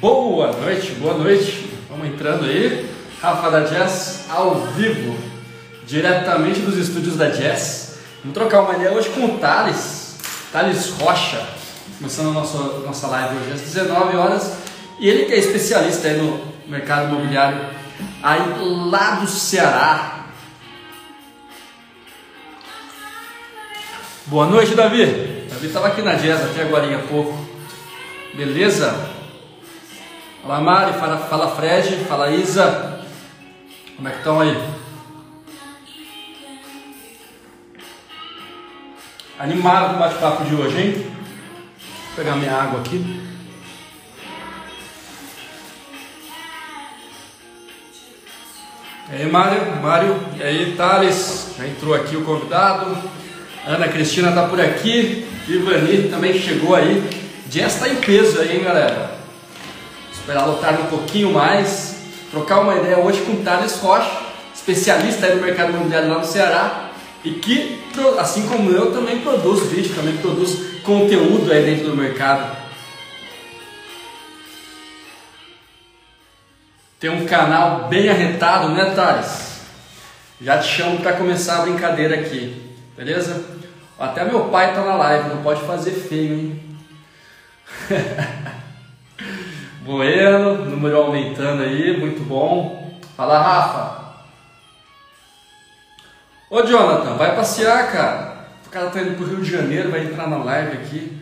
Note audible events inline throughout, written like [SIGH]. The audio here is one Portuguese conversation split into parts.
Boa noite, boa noite. Vamos entrando aí. Rafa da Jazz ao vivo, diretamente dos estúdios da Jazz. Vamos trocar uma ideia hoje com o Thales, Thales Rocha. Começando a nossa, nossa live hoje às 19 horas. E ele que é especialista aí no mercado imobiliário aí lá do Ceará. Boa noite, Davi. Davi estava aqui na Jazz até agora há pouco. Beleza? Fala Mari, fala, fala Fred, fala Isa. Como é que estão aí? Animado com o bate-papo de hoje, hein? Vou pegar minha água aqui. E aí, Mário, Mário, e aí, Thales, já entrou aqui o convidado. Ana Cristina está por aqui. Ivani também chegou aí. Jess está em peso aí, hein, galera? Esperar lotar um pouquinho mais. Trocar uma ideia hoje com o Thales Rocha, especialista aí no mercado imobiliário lá no Ceará. E que, assim como eu, também produz vídeo, também produz conteúdo aí dentro do mercado. Tem um canal bem arretado, né, Thales? Já te chamo para começar a brincadeira aqui, beleza? Até meu pai tá na live, não pode fazer feio, hein? [LAUGHS] Bueno, número aumentando aí, muito bom. Fala, Rafa. Ô, Jonathan, vai passear, cara. O cara tá indo pro Rio de Janeiro, vai entrar na live aqui.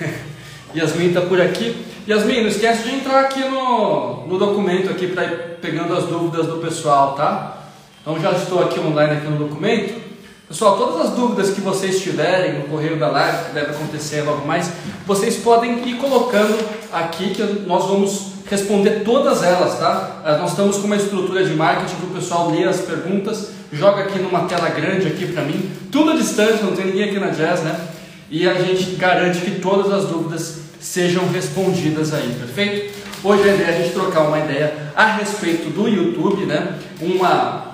[LAUGHS] Yasmin tá por aqui. Yasmin, não esquece de entrar aqui no, no documento aqui para ir pegando as dúvidas do pessoal, tá? Então já estou aqui online aqui no documento. Pessoal, todas as dúvidas que vocês tiverem no correio da live, que deve acontecer logo mais, vocês podem ir colocando aqui que nós vamos responder todas elas, tá? Eh, nós estamos com uma estrutura de marketing que o pessoal lê as perguntas, joga aqui numa tela grande aqui para mim, tudo à distância, não tem ninguém aqui na Jazz, né? E a gente garante que todas as dúvidas sejam respondidas aí, perfeito? Hoje a ideia é a gente trocar uma ideia a respeito do YouTube, né? Uma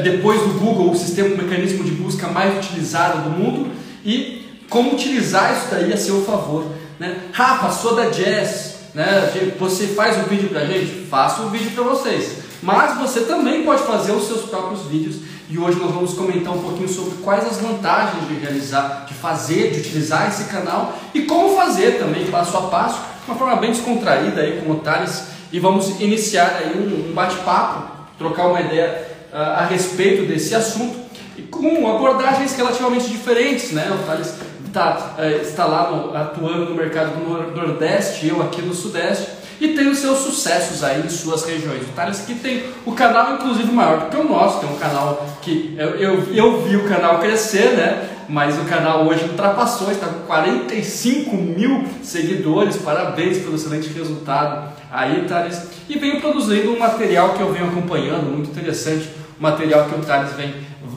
depois do Google, o sistema, o mecanismo de busca mais utilizado do mundo e como utilizar isso daí a seu favor. Né? Rafa, sou da Jazz, né? você faz um vídeo pra gente? Faço um vídeo para vocês. Mas você também pode fazer os seus próprios vídeos e hoje nós vamos comentar um pouquinho sobre quais as vantagens de realizar, de fazer, de utilizar esse canal e como fazer também passo a passo, de uma forma bem descontraída aí com o Thales e vamos iniciar aí um, um bate-papo, trocar uma ideia a respeito desse assunto e com abordagens relativamente diferentes, né? O Thales tá, uh, está lá no, atuando no mercado do Nordeste, eu aqui no Sudeste e tem os seus sucessos aí em suas regiões. O Thales que tem o canal inclusive maior do que o nosso, tem um canal que eu, eu, eu vi o canal crescer, né? Mas o canal hoje ultrapassou, está com 45 mil seguidores, parabéns pelo excelente resultado aí, Thales. E venho produzindo um material que eu venho acompanhando, muito interessante, material que o Thales vem,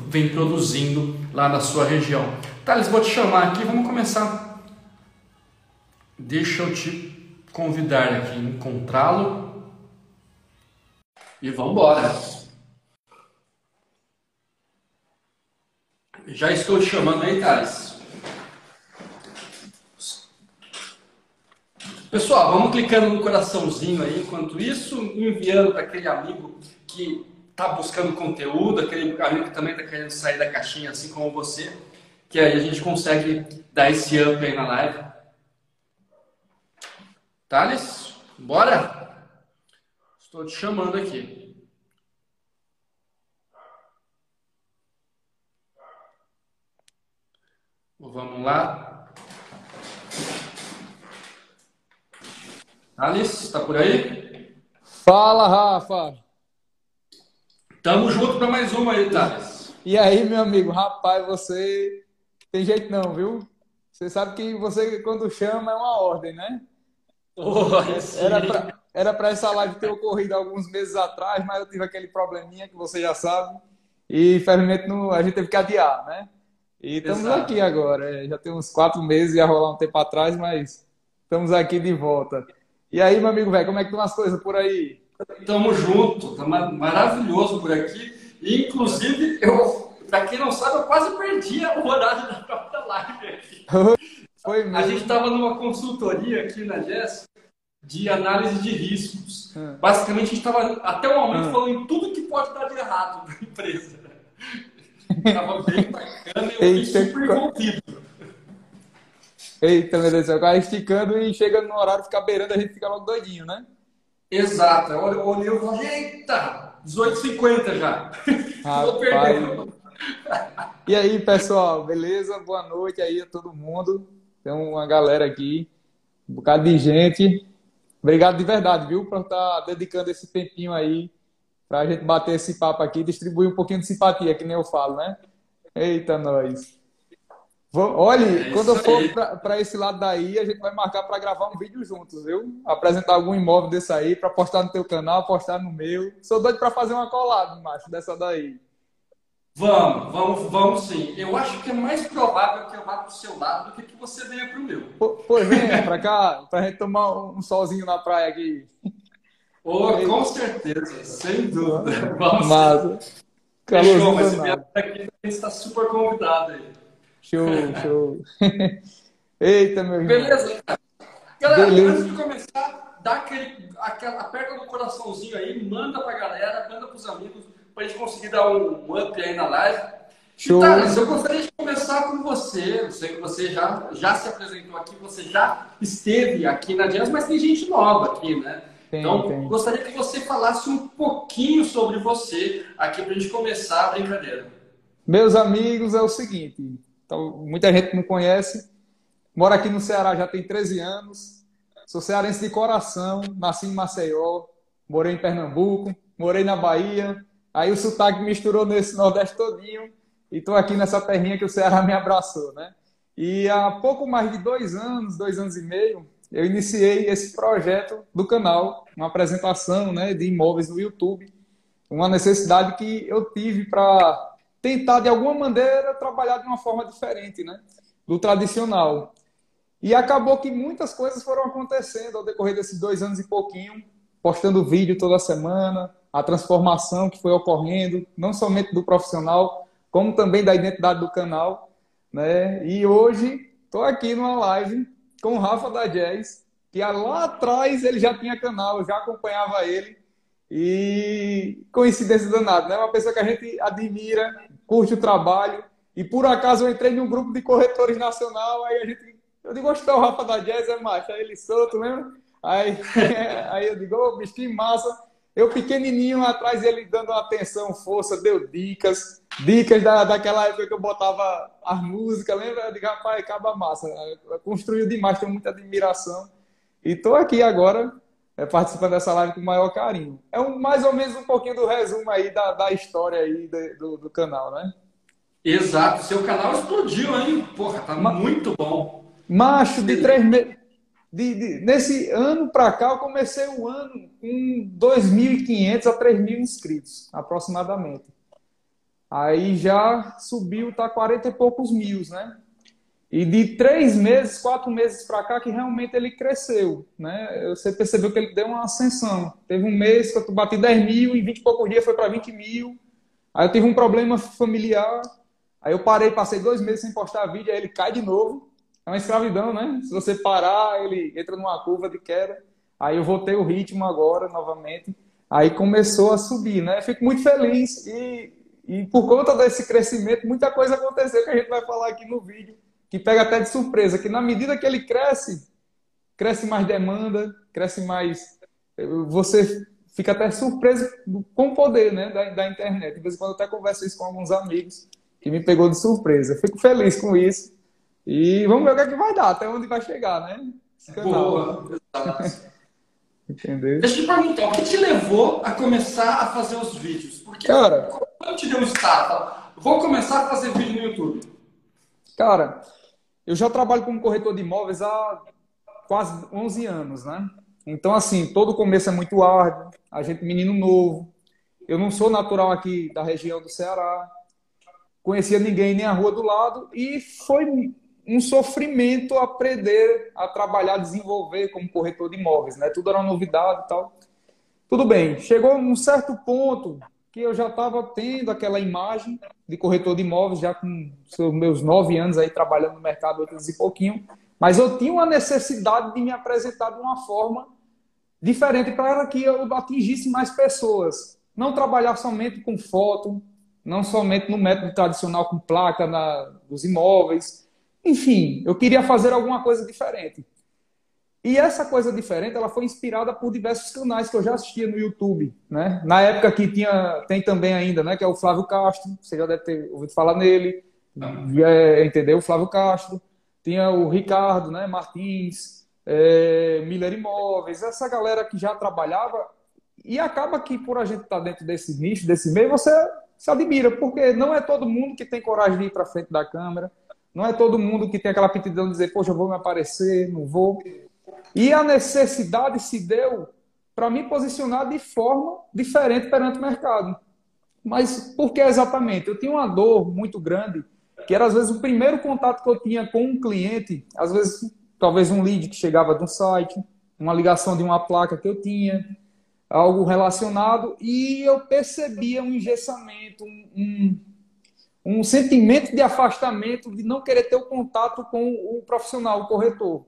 vem produzindo lá na sua região. Thales, vou te chamar aqui, vamos começar. Deixa eu te convidar aqui, encontrá-lo. E vamos embora. Já estou te chamando aí, Thales. Pessoal, vamos clicando no coraçãozinho aí, enquanto isso, enviando para aquele amigo que está buscando conteúdo, aquele amigo que também está querendo sair da caixinha, assim como você, que aí a gente consegue dar esse up aí na live. Thales, bora? Estou te chamando aqui. Vamos lá. Thales, está por aí? Fala, Rafa. Tamo junto para mais uma aí, Thales. E aí, meu amigo, rapaz, você tem jeito não, viu? Você sabe que você, quando chama, é uma ordem, né? Oh, era pra, era para essa live ter ocorrido alguns meses atrás, mas eu tive aquele probleminha que você já sabe. E, infelizmente, não, a gente teve que adiar, né? E estamos Exato. aqui agora. É, já tem uns quatro meses, ia rolar um tempo atrás, mas estamos aqui de volta. E aí, meu amigo, velho, como é que estão as coisas por aí? Tamo junto, tá maravilhoso por aqui. E, inclusive, eu, para quem não sabe, eu quase perdi o horário da própria live aqui. [LAUGHS] Foi mesmo. A gente estava numa consultoria aqui na Jess de análise de riscos. Hum. Basicamente, a gente estava até o momento hum. falando em tudo que pode dar de errado na empresa. [LAUGHS] Estava bem bacana e eu fiquei super envolvido. Eita, meu Deus do céu, o cara esticando e chega no horário, fica beirando, a gente fica logo doidinho, né? Exato. Eu olhei e falei, eita, 18h50 já. [LAUGHS] Tô perdendo. E aí, pessoal, beleza? Boa noite aí a todo mundo. Tem uma galera aqui, um bocado de gente. Obrigado de verdade, viu, por estar dedicando esse tempinho aí para a gente bater esse papo aqui, distribuir um pouquinho de simpatia, que nem eu falo, né? Eita, nós. Olha, é quando eu for para esse lado daí, a gente vai marcar para gravar um vídeo juntos, viu? Apresentar algum imóvel desse aí para postar no teu canal, postar no meu. Sou doido para fazer uma colada, macho, dessa daí. Vamos, vamos, vamos sim. Eu acho que é mais provável que eu vá para o seu lado do que que você venha para o meu. Pois venha para cá, para gente tomar um solzinho na praia aqui. Oh, com certeza, sem dúvida. Vamos. Mas, Fechou, mas se vier aqui, está super convidado aí. Show, show. [LAUGHS] Eita, meu irmão. Beleza, Galera, Beleza. antes de começar, dá aquele, aquela, aperta no coraçãozinho aí, manda pra galera, manda pros amigos, pra gente conseguir dar um up aí na live. Show. Thales, eu gostaria de começar com você. Eu sei que você já, já se apresentou aqui, você já esteve aqui na Jazz, mas tem gente nova aqui, né? Tem, então, tem. gostaria que você falasse um pouquinho sobre você aqui para a gente começar a brincadeira. Meus amigos, é o seguinte: então, muita gente não conhece. Moro aqui no Ceará já tem 13 anos. Sou cearense de coração, nasci em Maceió, morei em Pernambuco, morei na Bahia. Aí o sotaque misturou nesse Nordeste todinho e estou aqui nessa terrinha que o Ceará me abraçou, né? E há pouco mais de dois anos, dois anos e meio, eu iniciei esse projeto do canal, uma apresentação né, de imóveis no YouTube, uma necessidade que eu tive para tentar, de alguma maneira, trabalhar de uma forma diferente né, do tradicional. E acabou que muitas coisas foram acontecendo ao decorrer desses dois anos e pouquinho, postando vídeo toda semana, a transformação que foi ocorrendo, não somente do profissional, como também da identidade do canal. Né? E hoje estou aqui numa live com o Rafa da Jazz, que lá atrás ele já tinha canal, eu já acompanhava ele. E coincidência danada, né? Uma pessoa que a gente admira, curte o trabalho. E por acaso eu entrei num grupo de corretores nacional, aí a gente. Eu digo, gostou o Rafa da Jazz, é macho. Aí ele solto, lembra? Aí, [LAUGHS] aí eu digo, ô, oh, bicho, que massa. Eu pequenininho atrás ele dando atenção, força, deu dicas, dicas da, daquela época que eu botava as músicas, lembra? Eu digo, rapaz, acaba massa. Construiu demais, tenho muita admiração. E estou aqui agora é, participando dessa live com o maior carinho. É um, mais ou menos um pouquinho do resumo aí da, da história aí de, do, do canal, né? Exato, seu canal explodiu, hein? Porra, tá Ma muito bom. Macho, de três meses de, de, nesse ano para cá, eu comecei o ano com 2.500 a 3.000 inscritos, aproximadamente. Aí já subiu, tá 40 e poucos mil, né? E de três meses, quatro meses para cá, que realmente ele cresceu, né? Você percebeu que ele deu uma ascensão. Teve um mês que eu bati 10 mil, em 20 e poucos dias foi para 20 mil. Aí eu tive um problema familiar, aí eu parei, passei dois meses sem postar vídeo, aí ele cai de novo. É uma escravidão, né? Se você parar, ele entra numa curva de queda. Aí eu voltei o ritmo agora, novamente. Aí começou a subir, né? Fico muito feliz e, e por conta desse crescimento, muita coisa aconteceu que a gente vai falar aqui no vídeo, que pega até de surpresa, que na medida que ele cresce, cresce mais demanda, cresce mais... Você fica até surpreso com o poder né, da, da internet. De vez em quando eu até converso isso com alguns amigos, que me pegou de surpresa. Fico feliz com isso. E vamos ver o que, é que vai dar, até onde vai chegar, né? Boa, [LAUGHS] Entendeu? Deixa eu te perguntar, o que te levou a começar a fazer os vídeos? Porque cara, quando te deu um start, vou começar a fazer vídeo no YouTube. Cara, eu já trabalho como corretor de imóveis há quase 11 anos, né? Então, assim, todo começo é muito árduo, a gente menino novo. Eu não sou natural aqui da região do Ceará, conhecia ninguém nem a rua do lado e foi um sofrimento aprender a trabalhar, desenvolver como corretor de imóveis, né? Tudo era novidade e tal. Tudo bem, chegou um certo ponto que eu já estava tendo aquela imagem de corretor de imóveis, já com meus nove anos aí trabalhando no mercado, oito anos e pouquinho, mas eu tinha uma necessidade de me apresentar de uma forma diferente para que eu atingisse mais pessoas. Não trabalhar somente com foto, não somente no método tradicional com placa na, dos imóveis. Enfim, eu queria fazer alguma coisa diferente. E essa coisa diferente, ela foi inspirada por diversos canais que eu já assistia no YouTube, né? Na época que tinha, tem também ainda, né? Que é o Flávio Castro, você já deve ter ouvido falar nele, é, entendeu? O Flávio Castro, tinha o Ricardo, né? Martins, é, Miller Imóveis, essa galera que já trabalhava e acaba que por a gente estar tá dentro desse nicho, desse meio, você se admira, porque não é todo mundo que tem coragem de ir para frente da câmera, não é todo mundo que tem aquela aptidão de dizer, poxa, eu vou me aparecer, não vou. E a necessidade se deu para me posicionar de forma diferente perante o mercado. Mas por que exatamente? Eu tinha uma dor muito grande, que era às vezes o primeiro contato que eu tinha com um cliente, às vezes talvez um lead que chegava de um site, uma ligação de uma placa que eu tinha, algo relacionado, e eu percebia um engessamento, um, um, um sentimento de afastamento, de não querer ter o contato com o profissional, o corretor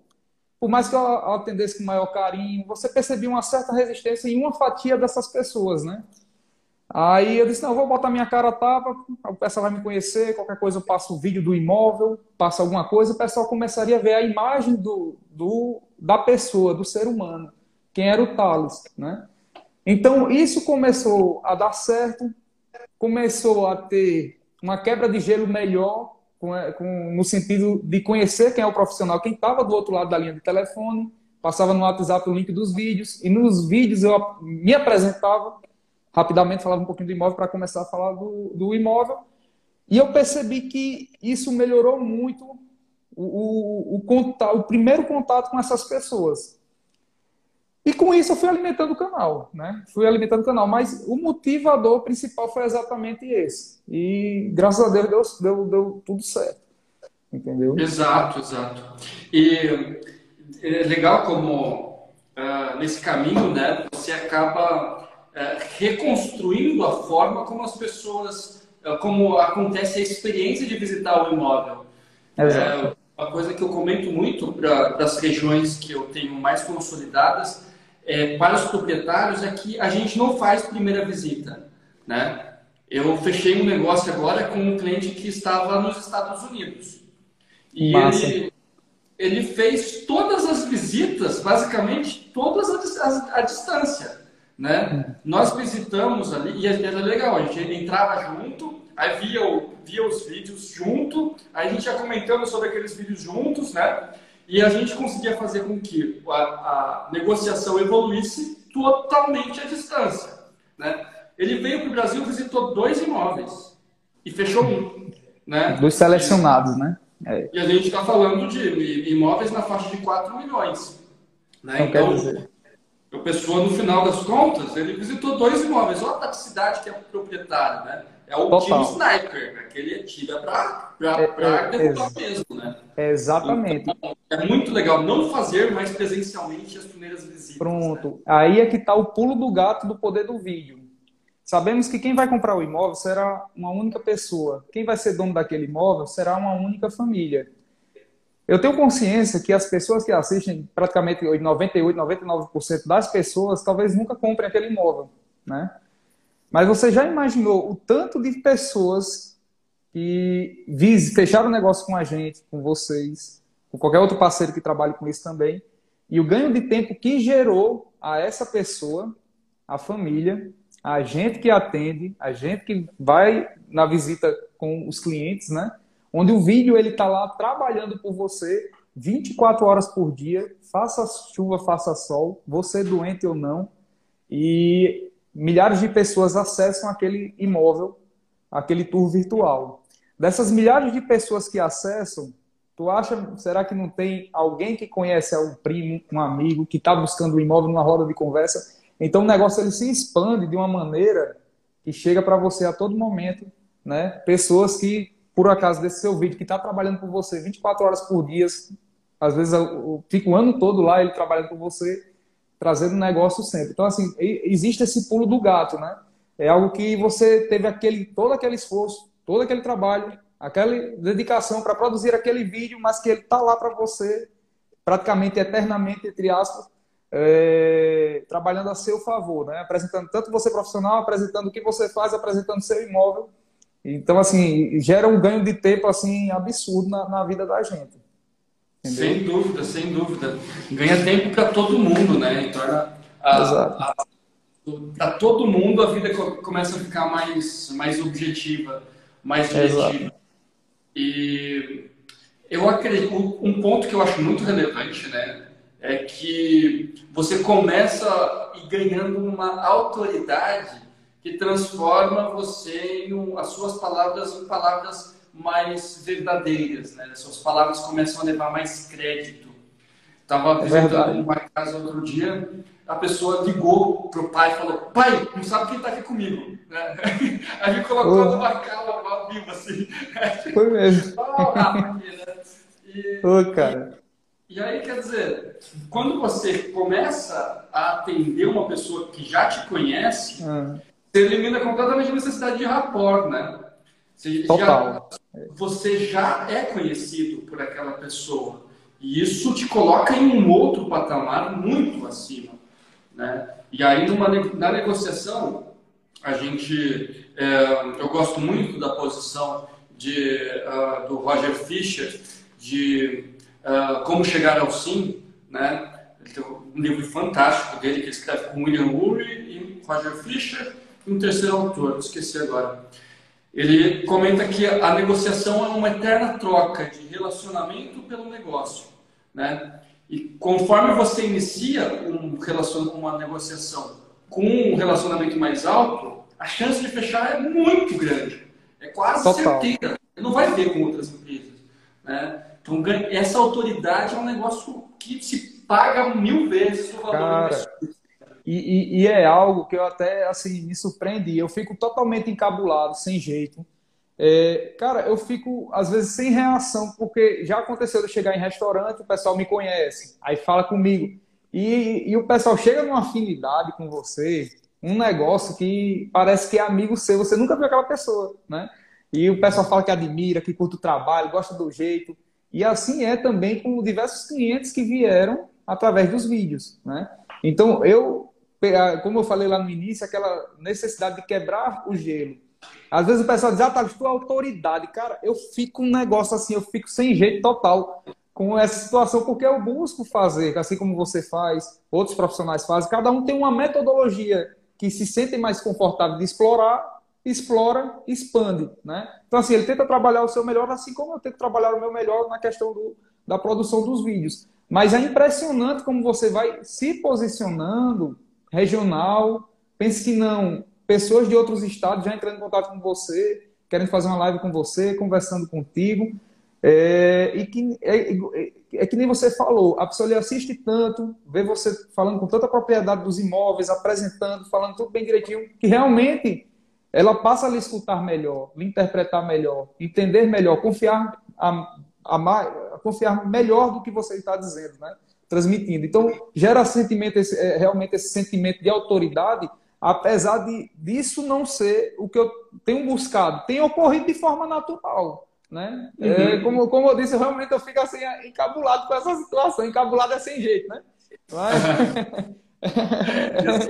por mais que eu atendesse com maior carinho, você percebia uma certa resistência em uma fatia dessas pessoas, né? Aí eu disse, não, eu vou botar minha cara tapa, o pessoal vai me conhecer, qualquer coisa eu passo o vídeo do imóvel, passo alguma coisa, o pessoal começaria a ver a imagem do, do, da pessoa, do ser humano, quem era o Thales, né? Então, isso começou a dar certo, começou a ter uma quebra de gelo melhor, com, é, com, no sentido de conhecer quem é o profissional, quem estava do outro lado da linha de telefone, passava no WhatsApp o link dos vídeos, e nos vídeos eu me apresentava, rapidamente falava um pouquinho do imóvel para começar a falar do, do, imóvel, e eu percebi que isso melhorou muito o, o, o, o primeiro contato com essas pessoas. E com isso eu fui alimentando o canal, né? Fui alimentando o canal, mas o motivador principal foi exatamente esse. E graças a Deus deu, deu, deu tudo certo. Entendeu? Exato, exato. E é legal como uh, nesse caminho, né, você acaba uh, reconstruindo a forma como as pessoas, uh, como acontece a experiência de visitar o imóvel. Exato. uma coisa que eu comento muito para as regiões que eu tenho mais consolidadas é, para os proprietários é que a gente não faz primeira visita, né? Eu fechei um negócio agora com um cliente que estava nos Estados Unidos. E ele, ele fez todas as visitas, basicamente todas a, a distância. Né? Nós visitamos ali, e era legal, a gente entrava junto, aí via, via os vídeos junto, aí a gente ia comentando sobre aqueles vídeos juntos, né? E a gente conseguia fazer com que a, a negociação evoluísse totalmente à distância. Né? Ele veio para o Brasil, visitou dois imóveis e fechou um. Né? Dos selecionados, né? É. E a gente está falando de imóveis na faixa de 4 milhões. Né? Então, então o pessoa, no final das contas, ele visitou dois imóveis. Olha a cidade que é o proprietário, né? É o Total. sniper, né? que ele atira para é, é, derrubar mesmo, né? Exatamente. Então, é muito legal não fazer mais presencialmente as primeiras visitas. Pronto. Né? Aí é que está o pulo do gato do poder do vídeo. Sabemos que quem vai comprar o imóvel será uma única pessoa. Quem vai ser dono daquele imóvel será uma única família. Eu tenho consciência que as pessoas que assistem, praticamente 98, 99% das pessoas, talvez nunca comprem aquele imóvel, né? Mas você já imaginou o tanto de pessoas que fecharam negócio com a gente, com vocês, com qualquer outro parceiro que trabalhe com isso também, e o ganho de tempo que gerou a essa pessoa, a família, a gente que atende, a gente que vai na visita com os clientes, né? Onde o vídeo ele está lá trabalhando por você 24 horas por dia, faça chuva, faça sol, você doente ou não, e milhares de pessoas acessam aquele imóvel, aquele tour virtual. Dessas milhares de pessoas que acessam, tu acha, será que não tem alguém que conhece um primo, um amigo, que está buscando o um imóvel numa roda de conversa? Então o negócio ele se expande de uma maneira que chega para você a todo momento, né? Pessoas que, por acaso, desse seu vídeo, que está trabalhando por você 24 horas por dia, às vezes fica o ano todo lá ele trabalhando por você, trazendo negócio sempre. Então, assim, existe esse pulo do gato, né? É algo que você teve aquele, todo aquele esforço, todo aquele trabalho, aquela dedicação para produzir aquele vídeo, mas que ele está lá para você praticamente eternamente, entre aspas, é, trabalhando a seu favor, né? Apresentando tanto você profissional, apresentando o que você faz, apresentando seu imóvel. Então, assim, gera um ganho de tempo, assim, absurdo na, na vida da gente. Entendeu? Sem dúvida, sem dúvida. Ganha tempo para todo mundo, né? E torna para todo mundo a vida começa a ficar mais, mais objetiva, mais objetiva. E eu acredito, um ponto que eu acho muito relevante, né? é que você começa a ir ganhando uma autoridade que transforma você em um, as suas palavras em palavras mais verdadeiras, né? As suas palavras começam a levar mais crédito. Estava é visitando uma casa outro dia, a pessoa ligou pro pai e falou: Pai, não sabe quem está aqui comigo. Né? [LAUGHS] Aí me colocou oh. numa calma viva assim. [LAUGHS] Foi mesmo. oh, né? e, oh, cara. E aí, quer dizer, quando você começa a atender uma pessoa que já te conhece, ah. você elimina completamente a necessidade de rapport, né? Você Total. Já, você já é conhecido por aquela pessoa. E isso te coloca em um outro patamar muito acima. Né? E aí, numa, na negociação, a gente. É, eu gosto muito da posição de, uh, do Roger Fischer de uh, Como Chegar ao Sim, né? Ele tem um livro fantástico dele que ele escreve com William Ury e Roger Fisher e um terceiro autor, esqueci agora. Ele comenta que a negociação é uma eterna troca de relacionamento pelo negócio, né? E conforme você inicia um relacionamento, uma negociação com um relacionamento mais alto, a chance de fechar é muito grande. É quase Total. certeira. Não vai ver com outras empresas, né? Então, essa autoridade é um negócio que se paga mil vezes o valor Cara, e, e, e, é algo que eu até assim me surpreendi. Eu fico totalmente encabulado, sem jeito. É, cara, eu fico às vezes sem reação, porque já aconteceu de chegar em restaurante, o pessoal me conhece, aí fala comigo. E, e o pessoal chega numa afinidade com você, um negócio que parece que é amigo seu, você nunca viu aquela pessoa, né? E o pessoal fala que admira, que curte o trabalho, gosta do jeito. E assim é também com diversos clientes que vieram através dos vídeos, né? Então, eu, como eu falei lá no início, aquela necessidade de quebrar o gelo. Às vezes o pessoal diz, ah, tá, tu é autoridade. Cara, eu fico um negócio assim, eu fico sem jeito total com essa situação, porque eu busco fazer, assim como você faz, outros profissionais fazem, cada um tem uma metodologia que se sentem mais confortável de explorar explora, expande, né? Então assim, ele tenta trabalhar o seu melhor, assim como eu tento trabalhar o meu melhor na questão do, da produção dos vídeos. Mas é impressionante como você vai se posicionando regional. Pense que não, pessoas de outros estados já entrando em contato com você, querendo fazer uma live com você, conversando contigo. É, e que é, é, é, que nem você falou, a pessoa lhe assiste tanto, vê você falando com tanta propriedade dos imóveis, apresentando, falando tudo bem direitinho, que realmente ela passa a lhe escutar melhor, lhe interpretar melhor, entender melhor, confiar, a, a, a confiar melhor do que você está dizendo, né? Transmitindo. Então, gera sentimento, esse, é, realmente esse sentimento de autoridade, apesar de, disso não ser o que eu tenho buscado. Tem ocorrido de forma natural. Né? É, uhum. É, como, como eu disse, realmente eu fico assim, encabulado com essa situação. Encabulado é sem jeito, né? Mas...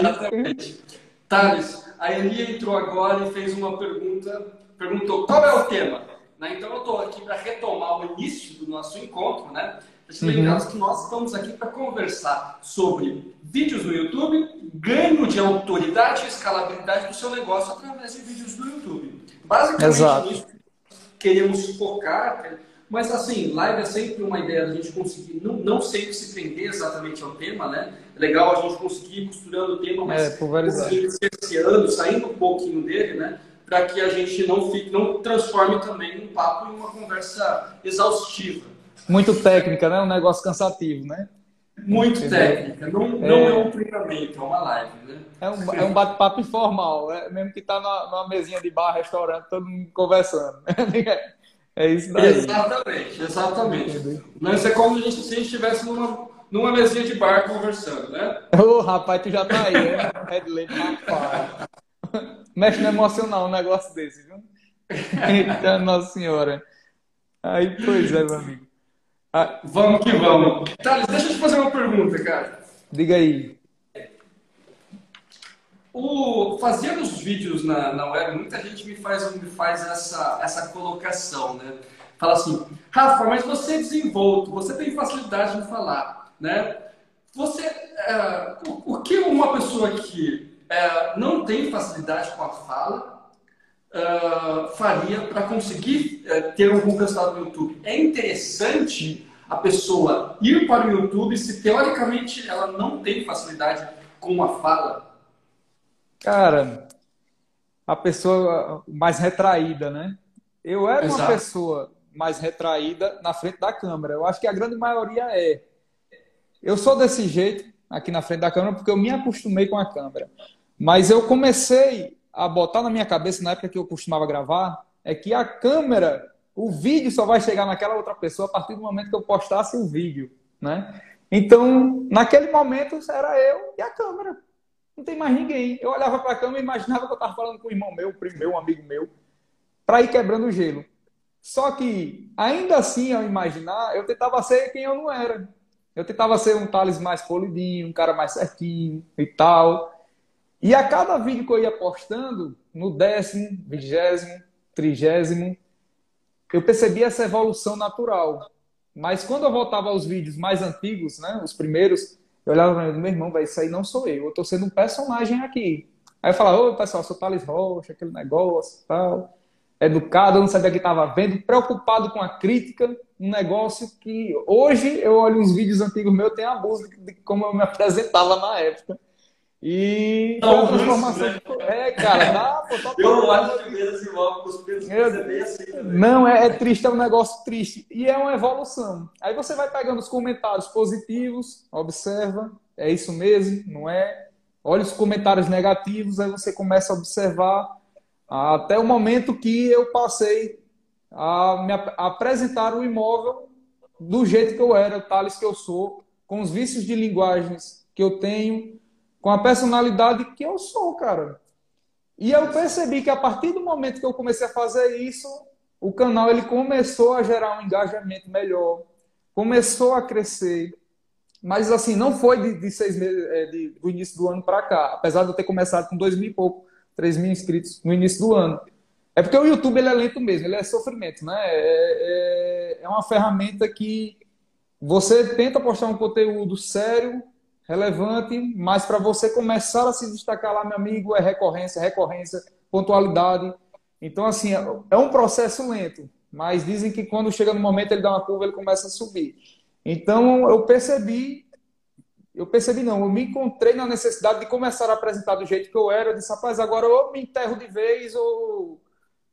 Exatamente. [LAUGHS] [LAUGHS] Thales, a Eli entrou agora e fez uma pergunta, perguntou qual é o tema. Né? Então eu estou aqui para retomar o início do nosso encontro, né? Para te lembrar uhum. que nós estamos aqui para conversar sobre vídeos no YouTube, ganho de autoridade e escalabilidade do seu negócio através de vídeos do YouTube. Basicamente Exato. nisso queremos focar mas assim, live é sempre uma ideia da gente conseguir, não, não sempre se prender exatamente ao tema, né? É legal a gente conseguir ir costurando o tema, mas é, cerceando, saindo um pouquinho dele, né? Para que a gente não fique, não transforme também um papo em uma conversa exaustiva. Muito técnica, né? Um negócio cansativo, né? Muito Entendeu? técnica, não, não é... é um treinamento, é uma live, né? É um, é um bate-papo informal, né? mesmo que tá na, numa mesinha de bar, restaurante, todo mundo conversando. [LAUGHS] É isso daí. Exatamente, exatamente. Mas é como a gente, se a gente estivesse numa, numa mesinha de bar conversando, né? Ô, oh, rapaz, tu já tá aí, né? Headley, rapaz. [LAUGHS] Mexe no emocional um negócio desse, viu? [LAUGHS] Eita, Nossa Senhora. Aí, pois é, meu amigo. Ah, vamos que vamos. Thales, deixa eu te fazer uma pergunta, cara. Diga aí. O, fazendo os vídeos na, na web, muita gente me faz, me faz essa, essa colocação, né? Fala assim, Rafa, mas você é desenvolto, você tem facilidade de falar, né? Você, é, o, o, que uma pessoa que é, não tem facilidade com a fala é, faria para conseguir é, ter um bom resultado no YouTube? É interessante a pessoa ir para o YouTube se teoricamente ela não tem facilidade com a fala? Cara, a pessoa mais retraída, né? Eu era Exato. uma pessoa mais retraída na frente da câmera. Eu acho que a grande maioria é. Eu sou desse jeito aqui na frente da câmera porque eu me acostumei com a câmera. Mas eu comecei a botar na minha cabeça na época que eu costumava gravar é que a câmera, o vídeo só vai chegar naquela outra pessoa a partir do momento que eu postasse o vídeo, né? Então, naquele momento era eu e a câmera não tem mais ninguém. Eu olhava para a cama e imaginava que eu estava falando com um irmão meu, um primo meu, um amigo meu, para ir quebrando o gelo. Só que, ainda assim, ao imaginar, eu tentava ser quem eu não era. Eu tentava ser um Thales mais polidinho, um cara mais certinho e tal. E a cada vídeo que eu ia postando, no décimo, vigésimo, trigésimo, eu percebia essa evolução natural. Mas quando eu voltava aos vídeos mais antigos, né, os primeiros, eu olhava para meu irmão, vai, isso aí não sou eu, eu estou sendo um personagem aqui. Aí eu falava, ô pessoal, sou Thales Rocha, aquele negócio tal. Educado, eu não sabia que estava vendo, preocupado com a crítica, um negócio que hoje eu olho uns vídeos antigos meus, tem abuso de como eu me [LAUGHS] apresentava na época. E foi uma transformação. Né? É, cara, dá, pô, tá [LAUGHS] Eu acho que mesmo assim, logo, os pesos é bem assim. Né? Não, é, é, triste, é um negócio triste. E é uma evolução. Aí você vai pegando os comentários positivos, observa, é isso mesmo, não é? Olha os comentários negativos, aí você começa a observar até o momento que eu passei a me a apresentar o imóvel do jeito que eu era, o Thales que eu sou, com os vícios de linguagens que eu tenho, com a personalidade que eu sou, cara. E eu percebi que a partir do momento que eu comecei a fazer isso, o canal ele começou a gerar um engajamento melhor, começou a crescer. Mas assim, não foi de, de seis meses, é, de, do início do ano para cá, apesar de eu ter começado com dois mil e pouco, três mil inscritos no início do ano. É porque o YouTube ele é lento mesmo, ele é sofrimento, né? É, é, é uma ferramenta que você tenta postar um conteúdo sério, relevante, mas para você começar a se destacar lá, meu amigo, é recorrência, recorrência, pontualidade. Então, assim, é um processo lento, mas dizem que quando chega no momento ele dá uma curva, ele começa a subir. Então, eu percebi, eu percebi não, eu me encontrei na necessidade de começar a apresentar do jeito que eu era. Eu disse, rapaz, agora eu me enterro de vez ou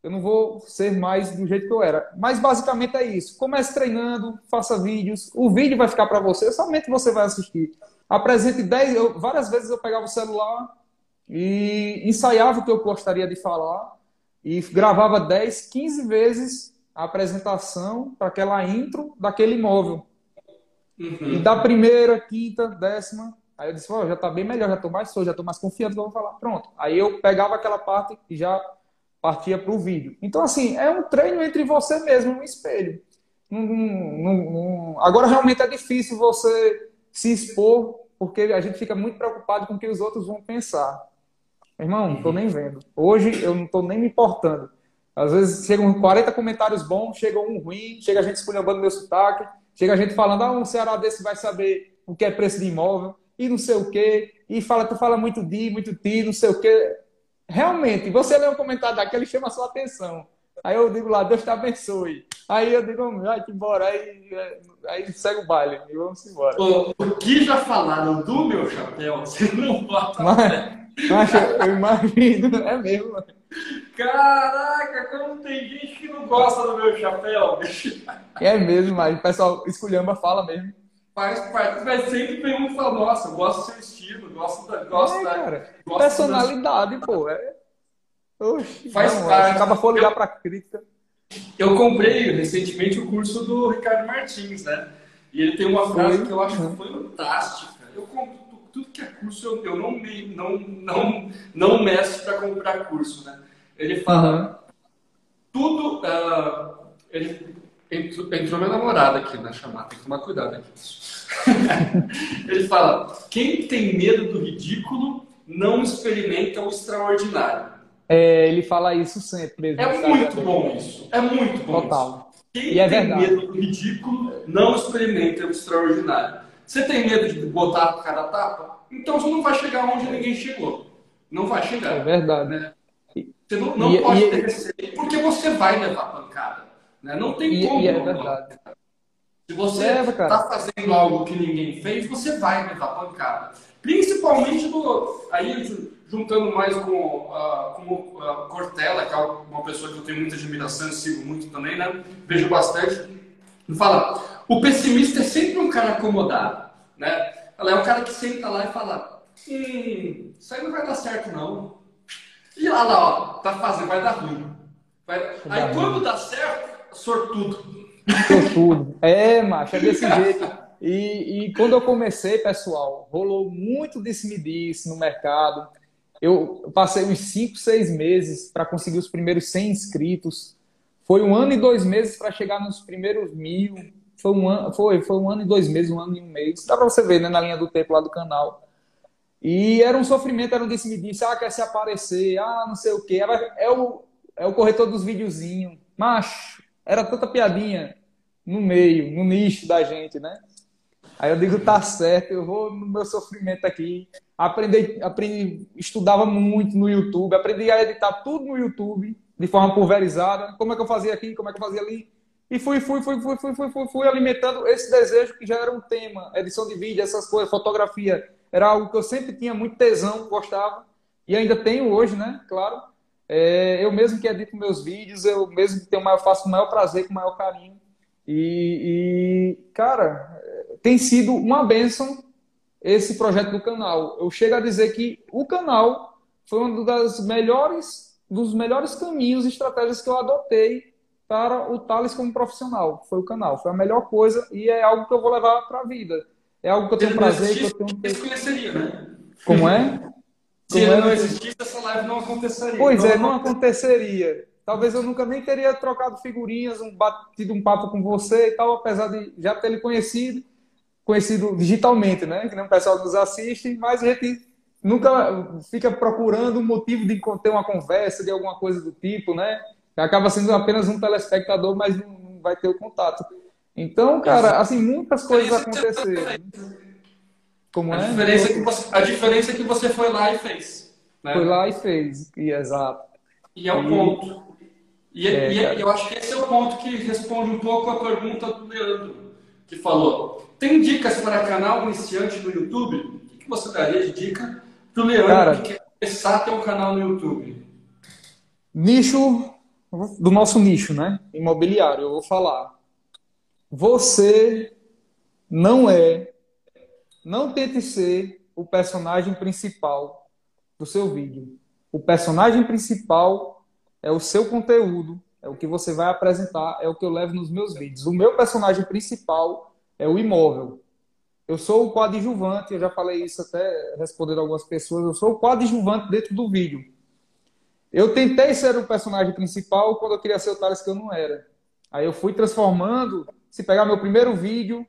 eu não vou ser mais do jeito que eu era. Mas basicamente é isso. Comece treinando, faça vídeos. O vídeo vai ficar para você, somente você vai assistir apresente 10. Eu, várias vezes eu pegava o celular e ensaiava o que eu gostaria de falar e gravava 10, 15 vezes a apresentação para aquela intro daquele imóvel. Uhum. E da primeira, quinta, décima, aí eu disse, oh, já está bem melhor, já estou mais solto, já estou mais confiante que eu vou falar. Pronto. Aí eu pegava aquela parte e já partia para o vídeo. Então, assim, é um treino entre você mesmo, um espelho. Agora, realmente é difícil você se expor, porque a gente fica muito preocupado com o que os outros vão pensar. Irmão, não estou nem vendo. Hoje eu não estou nem me importando. Às vezes chegam 40 comentários bons, chega um ruim, chega a gente esculhambando meu sotaque, chega a gente falando, ah, um Ceará desse vai saber o que é preço de imóvel, e não sei o quê, e fala, tu fala muito de, muito ti, não sei o quê. Realmente, você lê um comentário daquele, chama a sua atenção. Aí eu digo lá, Deus te abençoe. Aí eu digo, vai embora. Aí, aí segue o baile e vamos embora. O, o que já falaram do meu chapéu, [LAUGHS] você não bota. Mas, mas eu imagino, é mesmo. Caraca, como tem gente que não gosta do meu chapéu, bicho. É mesmo, mas o pessoal esculhamba fala mesmo. Faz parte, mas sempre tem um que fala, nossa, eu gosto do seu estilo, gosto da. Gosto é, da cara, gosto personalidade, das... pô. É... Oxi, Faz não, parte. Acaba for ligar eu... pra crítica. Eu comprei recentemente o curso do Ricardo Martins, né? E ele tem uma frase que eu acho fantástica. Eu compro tudo que é curso, eu, eu não, me, não, não, não meço para comprar curso, né? Ele fala, uhum. tudo, uh, ele, Entrou, entrou minha namorada aqui na chamada, tem que tomar cuidado aqui. [LAUGHS] Ele fala: quem tem medo do ridículo não experimenta o extraordinário. É, ele fala isso sempre. É muito bom isso. É muito bom Total. Isso. Quem e é tem verdade. medo do ridículo não experimenta o extraordinário. Você tem medo de botar a cara tapa? Então você não vai chegar onde ninguém chegou. Não vai chegar. É verdade. Né? Você não, não e, pode e, ter receio, porque você vai levar pancada. Né? Não tem como. E é verdade. Se você está fazendo algo que ninguém fez, você vai levar pancada. Principalmente do, aí juntando mais com, uh, com uh, Cortella, que é uma pessoa que eu tenho muita admiração e sigo muito também, né? Vejo bastante. Ele fala, o pessimista é sempre um cara acomodado, né? Ela é o cara que senta lá e fala, hum, isso aí não vai dar certo não. E lá, lá, ó, tá fazendo, vai dar ruim. Vai... Aí quando dá certo, sortudo. Sortudo. É, macho, é desse [LAUGHS] jeito. E, e, quando eu comecei, pessoal, rolou muito disse-me-disse no mercado. Eu passei uns 5, 6 meses para conseguir os primeiros 100 inscritos. Foi um ano e dois meses para chegar nos primeiros mil. Foi um, ano, foi, foi um ano e dois meses, um ano e um mês. Dá para você ver né, na linha do tempo lá do canal. E era um sofrimento, era um disse-me-disse. Ah, quer se aparecer, ah, não sei o quê. É o, é o corretor dos videozinhos. Macho, era tanta piadinha no meio, no nicho da gente, né? Aí eu digo, tá certo, eu vou no meu sofrimento aqui. Aprendi, aprendi, estudava muito no YouTube, aprendi a editar tudo no YouTube, de forma pulverizada. Como é que eu fazia aqui, como é que eu fazia ali. E fui, fui, fui, fui, fui, fui, fui, fui alimentando esse desejo que já era um tema, edição de vídeo, essas coisas, fotografia. Era algo que eu sempre tinha muito tesão, gostava. E ainda tenho hoje, né? Claro. É, eu mesmo que edito meus vídeos, eu mesmo que tenho, eu faço o maior prazer, com o maior carinho. E, e, cara, tem sido uma benção esse projeto do canal. Eu chego a dizer que o canal foi uma das melhores, dos melhores caminhos e estratégias que eu adotei para o Thales como profissional. Foi o canal. Foi a melhor coisa e é algo que eu vou levar para a vida. É algo que eu tenho prazer, que eu tenho... Né? Como é? Se ele não existisse, essa live não aconteceria. Pois é, não aconteceria. Talvez eu nunca nem teria trocado figurinhas, um batido um papo com você e tal, apesar de já ter ele conhecido, conhecido digitalmente, né? Que nem o pessoal nos assiste, mas a gente nunca fica procurando um motivo de ter uma conversa, de alguma coisa do tipo, né? Acaba sendo apenas um telespectador, mas não vai ter o contato. Então, cara, assim, muitas coisas aconteceram. Como a é? Diferença é que você, a diferença é que você foi lá e fez. Né? Foi lá e fez, e exato. E é o e... ponto. E, é, e é, eu acho que esse é o ponto que responde um pouco a pergunta do Leandro, que falou: tem dicas para canal iniciante no YouTube? O que você daria de dica para o Leandro Cara, que quer começar a ter um canal no YouTube? Nicho, do nosso nicho, né? Imobiliário, eu vou falar. Você não é, não tente ser o personagem principal do seu vídeo. O personagem principal é o seu conteúdo, é o que você vai apresentar, é o que eu levo nos meus vídeos. O meu personagem principal é o imóvel. Eu sou o coadjuvante, eu já falei isso até respondendo algumas pessoas, eu sou o coadjuvante dentro do vídeo. Eu tentei ser o personagem principal quando eu queria ser o Thales que eu não era. Aí eu fui transformando, se pegar meu primeiro vídeo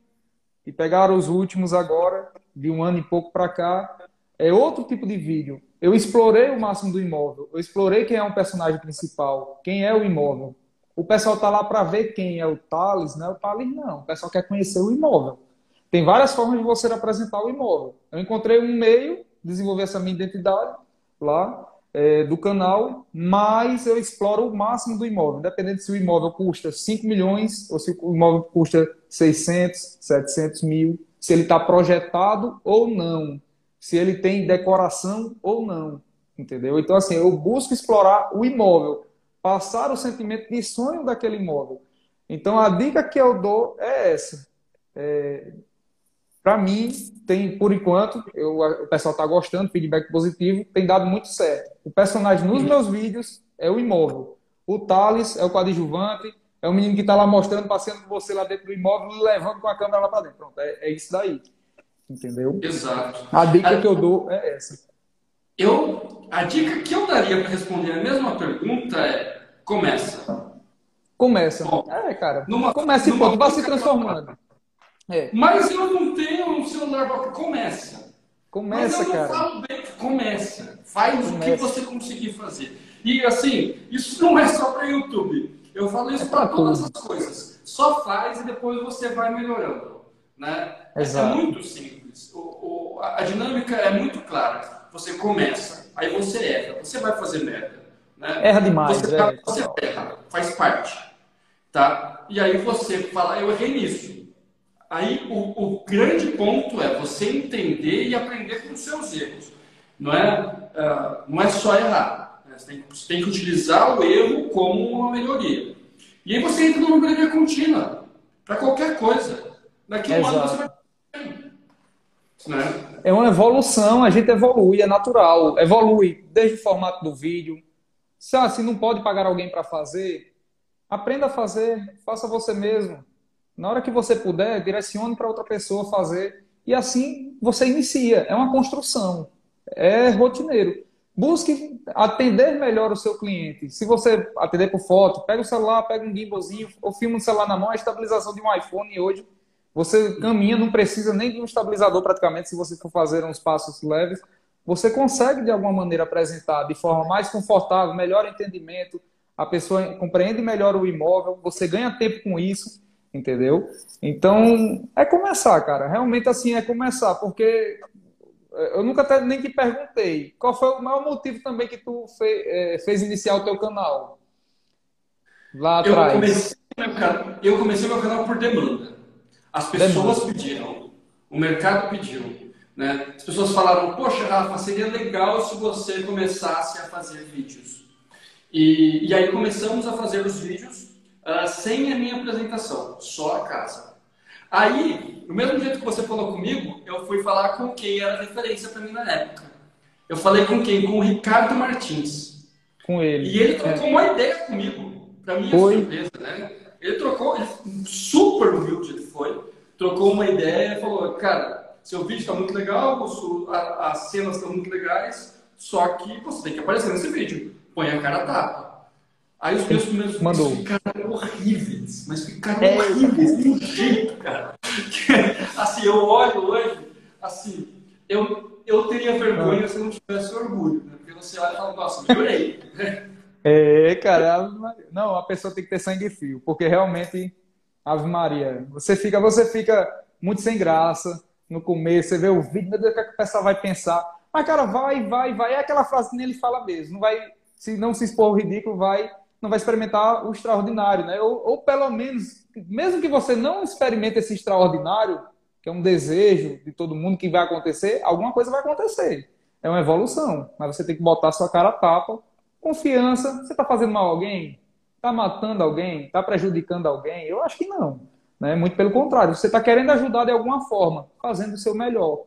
e pegar os últimos agora, de um ano e pouco para cá, é outro tipo de vídeo. Eu explorei o máximo do imóvel. Eu explorei quem é um personagem principal, quem é o imóvel. O pessoal tá lá para ver quem é o Thales, né? O Thales não. O pessoal quer conhecer o imóvel. Tem várias formas de você apresentar o imóvel. Eu encontrei um meio, desenvolver essa minha identidade lá é, do canal, mas eu exploro o máximo do imóvel, independente se o imóvel custa 5 milhões ou se o imóvel custa 600, 700 mil, se ele está projetado ou não se ele tem decoração ou não, entendeu? Então, assim, eu busco explorar o imóvel, passar o sentimento de sonho daquele imóvel. Então, a dica que eu dou é essa. É, Para mim, tem, por enquanto, eu, o pessoal está gostando, feedback positivo, tem dado muito certo. O personagem nos meus vídeos é o imóvel. O Thales é o coadjuvante, é o menino que está lá mostrando, passeando com você lá dentro do imóvel, levando com a câmera lá para dentro. Pronto, é, é isso daí. Entendeu? Exato. A dica a... que eu dou é essa. Eu, a dica que eu daria para responder a mesma pergunta é: começa. Começa. Bom, é, cara. Numa, começa e ponto, vai se transformando. É. Mas eu não tenho um celular começa. Começa, cara. Mas eu não falo bem começa. Faz começa. o que você conseguir fazer. E assim, isso não é só para YouTube. Eu falo isso é para todas as coisas. Só faz e depois você vai melhorando. Né? É Exato. É muito simples. O, o, a dinâmica é muito clara. Você começa, aí você erra, você vai fazer merda. Né? Erra demais. Você, é. você erra, faz parte. Tá? E aí você fala, eu errei nisso. Aí o, o grande ponto é você entender e aprender com os seus erros. Não é, uh, não é só errar. Você tem, você tem que utilizar o erro como uma melhoria. E aí você entra numa melhoria contínua, para qualquer coisa. Daqui a um ano você vai. Né? É uma evolução, a gente evolui, é natural. Evolui desde o formato do vídeo. Se, ah, se não pode pagar alguém para fazer, aprenda a fazer, faça você mesmo. Na hora que você puder, direcione para outra pessoa fazer. E assim você inicia. É uma construção. É rotineiro. Busque atender melhor o seu cliente. Se você atender por foto, pega o celular, pega um gimbalzinho, ou filma o celular na mão, a estabilização de um iPhone hoje, você caminha, não precisa nem de um estabilizador praticamente, se você for fazer uns passos leves. Você consegue, de alguma maneira, apresentar de forma mais confortável, melhor entendimento, a pessoa compreende melhor o imóvel, você ganha tempo com isso, entendeu? Então, é começar, cara. Realmente, assim, é começar, porque eu nunca até nem te perguntei. Qual foi o maior motivo também que tu fez, é, fez iniciar o teu canal? Lá atrás. Eu comecei, meu canal, eu comecei meu canal por demanda. As pessoas pediram. O mercado pediu. Né? As pessoas falaram, poxa, Rafa, seria legal se você começasse a fazer vídeos. E, e aí começamos a fazer os vídeos uh, sem a minha apresentação, só a casa. Aí, do mesmo jeito que você falou comigo, eu fui falar com quem era referência para mim na época. Eu falei com quem? Com o Ricardo Martins. Com ele. E ele trocou é. uma ideia comigo, para minha foi. surpresa, né? Ele trocou, ele, super humilde ele foi, trocou uma ideia e falou, cara, seu vídeo está muito legal, as cenas estão muito legais, só que você tem que aparecer nesse vídeo. Põe a cara a tapa. Aí os meus primeiros Mandou. ficaram horríveis, mas ficaram é, horríveis de um jeito, cara. [LAUGHS] assim, eu olho hoje, assim, eu, eu teria vergonha ah. se eu não tivesse orgulho, né? Porque você olha e fala, nossa, melhorei. [LAUGHS] é, cara, não, a pessoa tem que ter sangue frio, porque realmente, Ave Maria, você fica, você fica muito sem graça no começo, você vê o vídeo, meu Deus, o que, é que o pessoal vai pensar? Mas, cara, vai, vai, vai, é aquela frase que ele fala mesmo, não vai, se não se expor ao ridículo, vai não vai experimentar o extraordinário, né? Ou, ou pelo menos, mesmo que você não experimente esse extraordinário, que é um desejo de todo mundo que vai acontecer, alguma coisa vai acontecer. É uma evolução, mas você tem que botar sua cara a tapa, confiança. Você está fazendo mal a alguém? Está matando alguém? Está prejudicando alguém? Eu acho que não. Né? Muito pelo contrário, você está querendo ajudar de alguma forma, fazendo o seu melhor.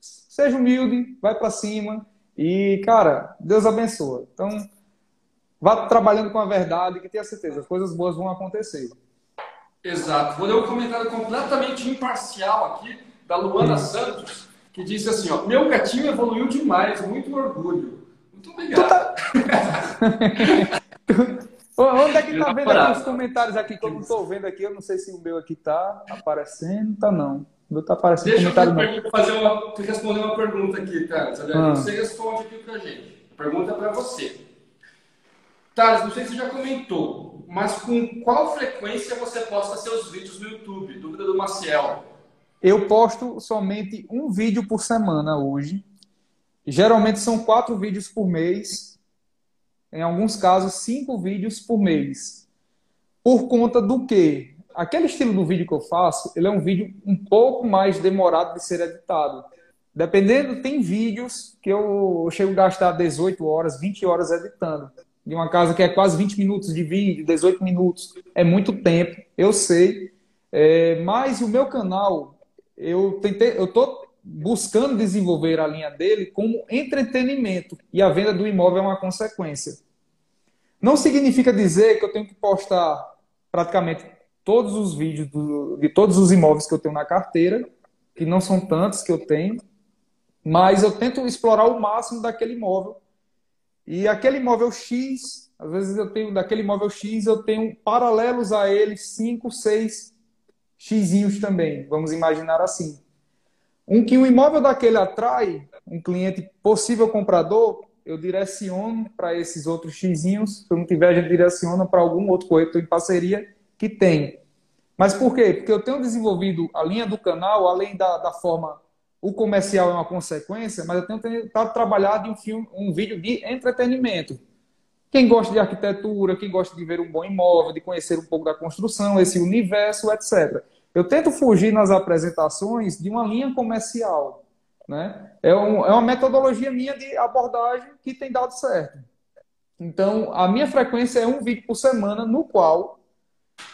Seja humilde, vai para cima e, cara, Deus abençoa. Então, Vá trabalhando com a verdade, que tenha certeza, as coisas boas vão acontecer. Exato. Vou ler um comentário completamente imparcial aqui, da Luana hum. Santos, que disse assim: ó, Meu gatinho evoluiu demais, muito orgulho. Muito obrigado. Tá... [LAUGHS] Onde é que tá vendo aqui os comentários aqui? Que eu não estou vendo aqui, eu não sei se o meu aqui tá aparecendo, tá não. O meu tá aparecendo Deixa comentário eu fazer uma, responder uma pergunta aqui, tá? Ah. Você responde aqui pra gente. A pergunta é para você. Thales, não sei se você já comentou, mas com qual frequência você posta seus vídeos no YouTube? Dúvida do Maciel. Eu posto somente um vídeo por semana hoje. Geralmente são quatro vídeos por mês. Em alguns casos, cinco vídeos por mês. Por conta do que? Aquele estilo do vídeo que eu faço, ele é um vídeo um pouco mais demorado de ser editado. Dependendo, tem vídeos que eu chego a gastar 18 horas, 20 horas editando de uma casa que é quase 20 minutos de vídeo, 18 minutos, é muito tempo, eu sei. É, mas o meu canal, eu tentei, eu estou buscando desenvolver a linha dele como entretenimento e a venda do imóvel é uma consequência. Não significa dizer que eu tenho que postar praticamente todos os vídeos do, de todos os imóveis que eu tenho na carteira, que não são tantos que eu tenho, mas eu tento explorar o máximo daquele imóvel E aquele imóvel X, às vezes eu tenho, daquele imóvel X, eu tenho paralelos a ele 5, 6 Xinhos também, vamos imaginar assim. Um que um imóvel daquele atrai, um cliente possível comprador, eu direciono para esses outros xizinhos. Se eu não tiver, a gente direciona para algum outro corretor em parceria que tem. Mas por quê? Porque eu tenho desenvolvido a linha do canal, além da, da forma. O comercial é uma consequência, mas eu tenho tentado trabalhar em um, filme, um vídeo de entretenimento. Quem gosta de arquitetura, quem gosta de ver um bom imóvel, de conhecer um pouco da construção, esse universo, etc. Eu tento fugir nas apresentações de uma linha comercial. Né? É, um, é uma metodologia minha de abordagem que tem dado certo. Então, a minha frequência é um vídeo por semana, no qual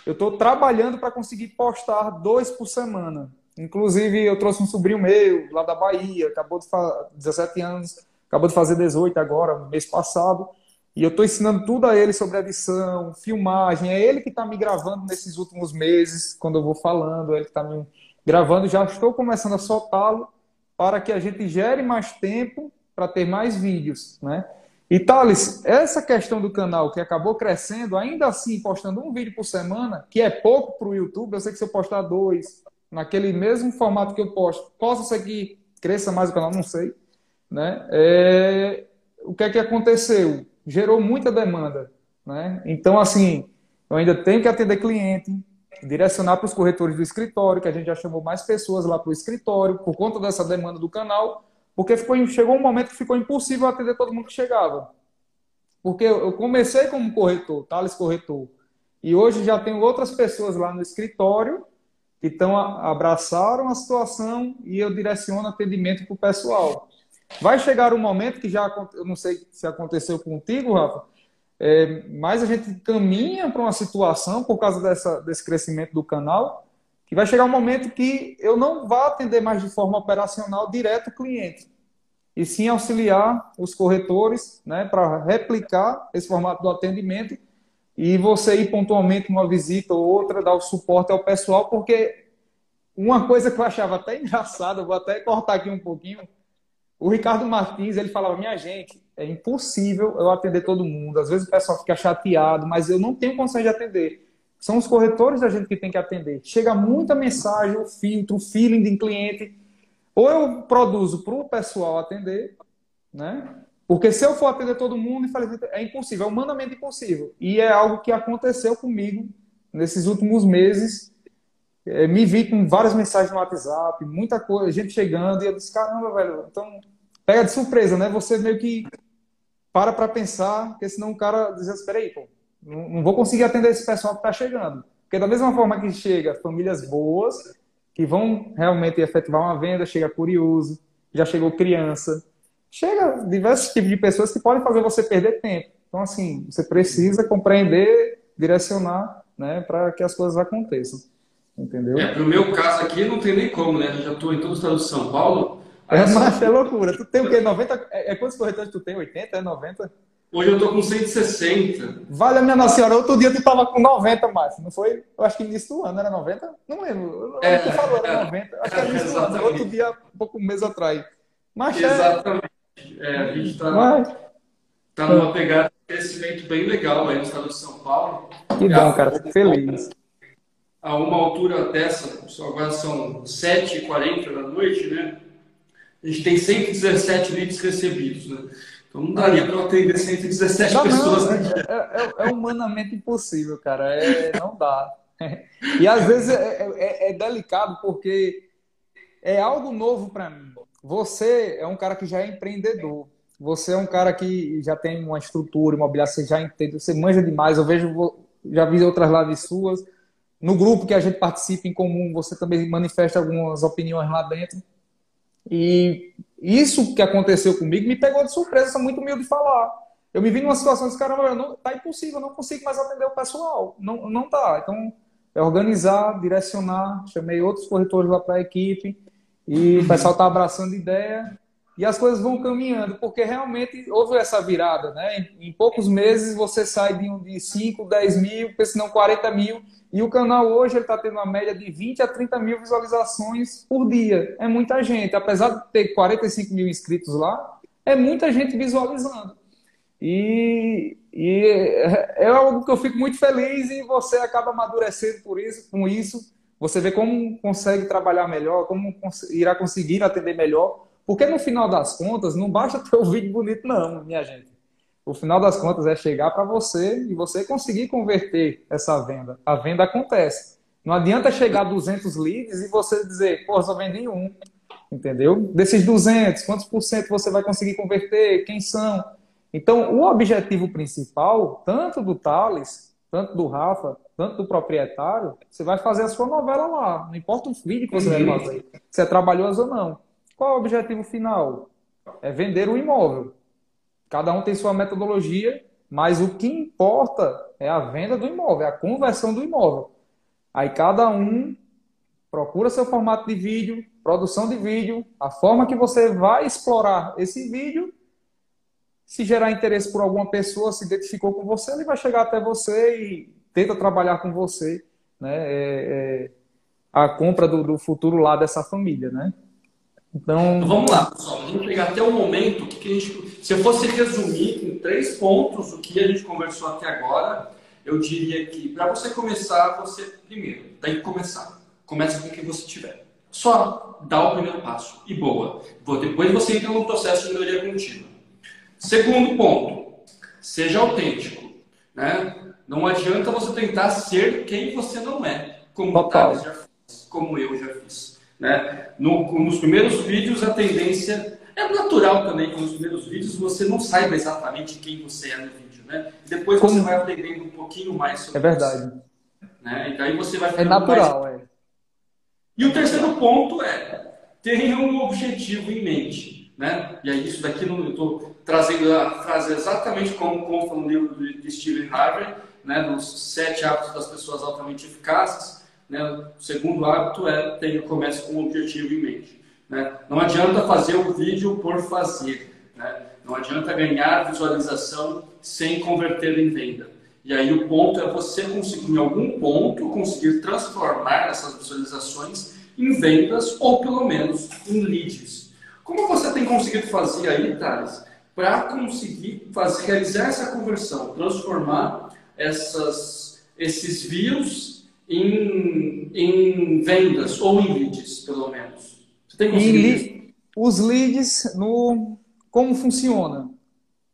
eu estou trabalhando para conseguir postar dois por semana. Inclusive, eu trouxe um sobrinho meu, lá da Bahia, acabou de fazer 17 anos, acabou de fazer 18 agora, mês passado. E eu estou ensinando tudo a ele sobre edição, filmagem. É ele que está me gravando nesses últimos meses, quando eu vou falando, é ele está me gravando. Já estou começando a soltá-lo para que a gente gere mais tempo para ter mais vídeos, né? E Thales, essa questão do canal que acabou crescendo, ainda assim postando um vídeo por semana, que é pouco para o YouTube, eu sei que se eu postar dois, naquele mesmo formato que eu posto, possa ser que cresça mais o canal, não sei, né? É... O que é que aconteceu? Gerou muita demanda. Né? Então, assim, eu ainda tenho que atender cliente, direcionar para os corretores do escritório, que a gente já chamou mais pessoas lá para o escritório, por conta dessa demanda do canal, porque ficou, chegou um momento que ficou impossível atender todo mundo que chegava. Porque eu comecei como corretor, Thales Corretor, e hoje já tenho outras pessoas lá no escritório que estão abraçaram a situação e eu direciono atendimento para o pessoal. Vai chegar um momento que já, eu não sei se aconteceu contigo, Rafa, é, mas a gente caminha para uma situação, por causa dessa, desse crescimento do canal, que vai chegar um momento que eu não vá atender mais de forma operacional direto o cliente, e sim auxiliar os corretores né, para replicar esse formato do atendimento e você ir pontualmente uma visita ou outra, dar o suporte ao pessoal, porque uma coisa que eu achava até [LAUGHS] engraçada, vou até cortar aqui um pouquinho, o Ricardo Martins, ele falava, minha gente, é impossível eu atender todo mundo. Às vezes o pessoal fica chateado, mas eu não tenho condições de atender. São os corretores da gente que tem que atender. Chega muita mensagem, o filtro, o feeling de cliente. Ou eu produzo para o pessoal atender, né? Porque se eu for atender todo mundo, é impossível, é humanamente impossível. E é algo que aconteceu comigo nesses últimos meses. É, me vi com várias mensagens no WhatsApp, muita coisa, gente chegando, e eu disse, caramba, velho, então pega de surpresa, né? Você meio que para para pensar, porque senão o cara diz, espera aí, pô, não, não, vou conseguir atender esse pessoal que está chegando. Porque da mesma forma que chega famílias boas, que vão realmente efetivar uma venda, chega curioso, já chegou criança, chega diversos tipos de pessoas que podem fazer você perder tempo. Então, assim, você precisa compreender, direcionar, né, para que as coisas aconteçam. Entendeu? É, pro meu caso aqui não tem nem como, né? Eu já estou em todo o estado de São Paulo, é, mas é loucura. Tu tem o quê? 90? É, é, quantos corretores tu tem? 80? É 90? Hoje eu tô com 160. Vale a minha Nossa Senhora, outro dia tu tava com 90, mais. Não foi? Eu acho que início do ano era 90? Não lembro. É, tu falou, era 90. Acho que era início do ano. Outro dia, um pouco um mês atrás. Mas exatamente. É, a gente tá, mas... tá numa pegada de crescimento bem legal aí no estado de São Paulo. Que bom, cara. Fico feliz. A uma altura dessa, agora são 7h40 da noite, né? a gente tem 117 leads recebidos, né? Então não daria para atender 117 não, pessoas. Não, é, é, é, humanamente impossível, cara. É, não dá. [LAUGHS] E às vezes é, é, é delicado porque é algo novo para mim. Você é um cara que já é empreendedor. Você é um cara que já tem uma estrutura imobiliária, você já entende, você manja demais. Eu vejo, já vi outras lives suas. No grupo que a gente participa em comum, você também manifesta algumas opiniões lá dentro. E isso que aconteceu comigo me pegou de surpresa, sou muito humilde de falar. Eu me vi numa situação de caramba, não, tá impossível, não consigo mais atender o pessoal. Não, não tá. Então, é organizar, direcionar. Chamei outros corretores lá para a equipe e o pessoal está abraçando ideia e as coisas vão caminhando, porque realmente houve essa virada, né? Em, poucos meses você sai de, de 5, 10 mil, se não 40 mil, e o canal hoje está tendo uma média de 20 a 30 mil visualizações por dia. É muita gente. Apesar de ter 45 mil inscritos lá, é muita gente visualizando. E, e é, é algo que eu fico muito feliz e você acaba amadurecendo por isso, com isso. Você vê como consegue trabalhar melhor, como irá conseguir atender melhor. Porque no final das contas, não basta ter o um vídeo bonito, não, minha gente. O final das contas é chegar para você e você conseguir converter essa venda. A venda acontece. Não adianta chegar a 200 leads e você dizer, pô, só vendi um. Entendeu? Desses 200, quantos por cento você vai conseguir converter? Quem são? Então, o objetivo principal, tanto do Thales, tanto do Rafa, tanto do proprietário, você vai fazer a sua novela lá. Não importa o vídeo que você vai fazer, se é trabalhoso ou não. Qual é o objetivo final? É vender o imóvel. Cada um tem sua metodologia, mas o que importa é a venda do imóvel, é a conversão do imóvel. Aí cada um procura seu formato de vídeo, produção de vídeo, a forma que você vai explorar esse vídeo. Se gerar interesse por alguma pessoa, se identificou com você, ele vai chegar até você e tenta trabalhar com você, né? É, é, a compra do, do futuro lá dessa família, né? Então... então vamos lá, pessoal. Vamos pegar até o momento que, que a gente. Se eu fosse resumir em três pontos o que a gente conversou até agora, eu diria que para você começar, você primeiro tem que começar. Comece com o que você tiver. Só dá o primeiro passo e boa. Depois você entra no processo de melhoria contínua. Segundo ponto, seja autêntico. Né? Não adianta você tentar ser quem você não é, como o Thales já fez, como eu já fiz. Né? No, nos primeiros vídeos, a tendência é natural também que nos primeiros vídeos você não saiba exatamente quem você é no vídeo. Né? Depois Como... você vai aprendendo um pouquinho mais sobre É verdade. Isso, né? E aí você vai É natural, mais... é. E o terceiro ponto é tenha um objetivo em mente. Né? E aí, isso daqui eu estou trazendo a frase exatamente como consta no livro de Stephen Harvey, né, dos sete hábitos das pessoas altamente eficazes. Né? O segundo hábito é ter comece com um objetivo em mente. Né? Não adianta fazer o vídeo por fazer. Né? Não adianta ganhar visualização sem converter em venda. E aí o ponto é você conseguir, em algum ponto, conseguir transformar essas visualizações em vendas ou pelo menos em leads. Como você tem conseguido fazer aí, Thales, para conseguir fazer, realizar essa conversão, transformar essas, esses views em, em vendas ou em leads, pelo menos? Você tem conseguido Os leads, no como funciona?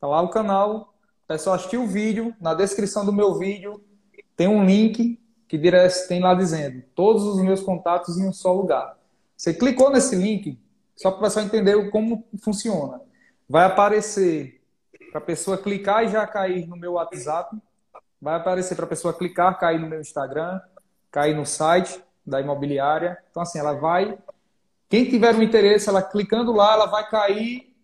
Tá lá o canal, o pessoal assistiu o vídeo, na descrição do meu vídeo tem um link que tem lá dizendo todos os meus contatos em um só lugar. Você clicou nesse link, só para o pessoal entender como funciona. Vai aparecer para a pessoa clicar e já cair no meu WhatsApp. Vai aparecer para a pessoa clicar, cair no meu Instagram cair no site da imobiliária. Então, assim, ela vai. Quem tiver um interesse, ela clicando lá, ela vai cair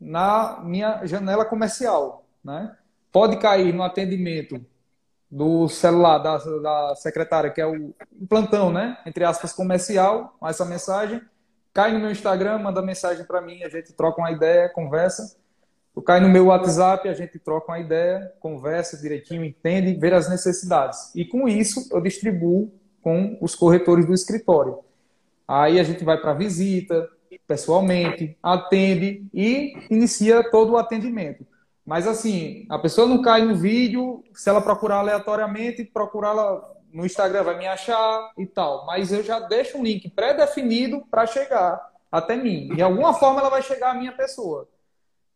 na minha janela comercial. Né? Pode cair no atendimento do celular da, da secretária, que é o, plantão, né? Entre aspas, comercial, essa mensagem. Cai no meu Instagram, manda mensagem para mim, a gente troca uma ideia, conversa. Eu cai no meu WhatsApp, a gente troca uma ideia, conversa direitinho, entende, vê as necessidades. E com isso eu distribuo com os corretores do escritório. Aí a gente vai para a visita, pessoalmente, atende e inicia todo o atendimento. Mas assim, a pessoa não cai no vídeo, se ela procurar aleatoriamente, procurar ela no Instagram vai me achar e tal. Mas eu já deixo um link pré-definido para chegar até mim. De alguma forma ela vai chegar à minha pessoa.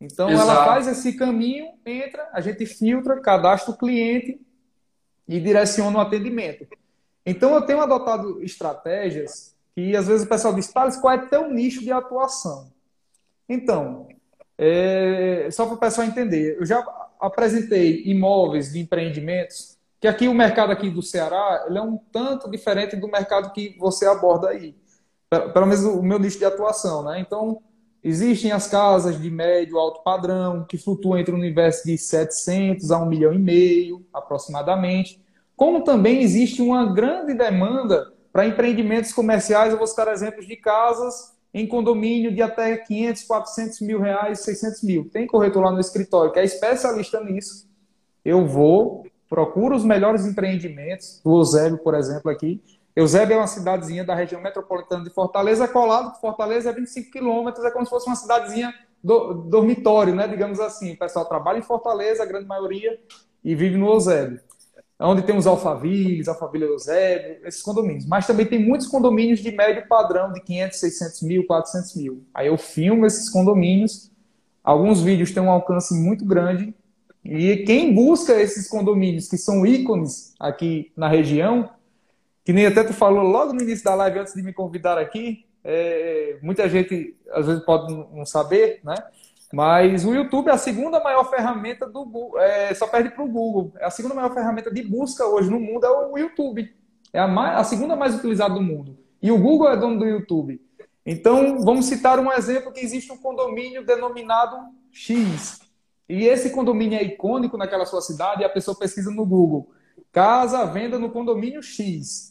Então Exato. ela faz esse caminho, entra, a gente filtra, cadastra o cliente e direciona o atendimento. Então eu tenho adotado estratégias que às vezes o pessoal diz, Thales, qual é teu nicho de atuação? Então, é, só para o pessoal entender, eu já apresentei imóveis de empreendimentos, que aqui o mercado aqui do Ceará ele é um tanto diferente do mercado que você aborda aí. Pelo menos o meu nicho de atuação, né? Então, Existem as casas de médio alto padrão, que flutuam entre o universo de 700 a 1 milhão e meio, aproximadamente. Como também existe uma grande demanda para empreendimentos comerciais. Eu vou citar exemplos de casas em condomínio de até 500, 400 mil reais, 600 mil. Tem corretor lá no escritório que é especialista nisso. Eu vou, procuro os melhores empreendimentos, do Eusébio, por exemplo, aqui, Eusébio é uma cidadezinha da região metropolitana de Fortaleza, colado com Fortaleza é 25 quilômetros, é como se fosse uma cidadezinha do, dormitório, né? Digamos assim. O pessoal trabalha em Fortaleza, a grande maioria, e vive no Eusébio. Onde tem os Alphavilles, Alphaville Eusébio, esses condomínios. Mas também tem muitos condomínios de médio padrão, de 500, 600 mil, 400 mil. Aí eu filmo esses condomínios. Alguns vídeos têm um alcance muito grande. E quem busca esses condomínios, que são ícones aqui na região, que nem até tu falou logo no início da live, antes de me convidar aqui, é, muita gente às vezes pode não saber, né? Mas o YouTube é a segunda maior ferramenta do é, só perde para o Google. É a segunda maior ferramenta de busca hoje no mundo é o YouTube. É a, mais, a segunda mais utilizada do mundo. E o Google é dono do YouTube. Então, vamos citar um exemplo que existe um condomínio denominado X. E esse condomínio é icônico naquela sua cidade e a pessoa pesquisa no Google. Casa venda no condomínio X.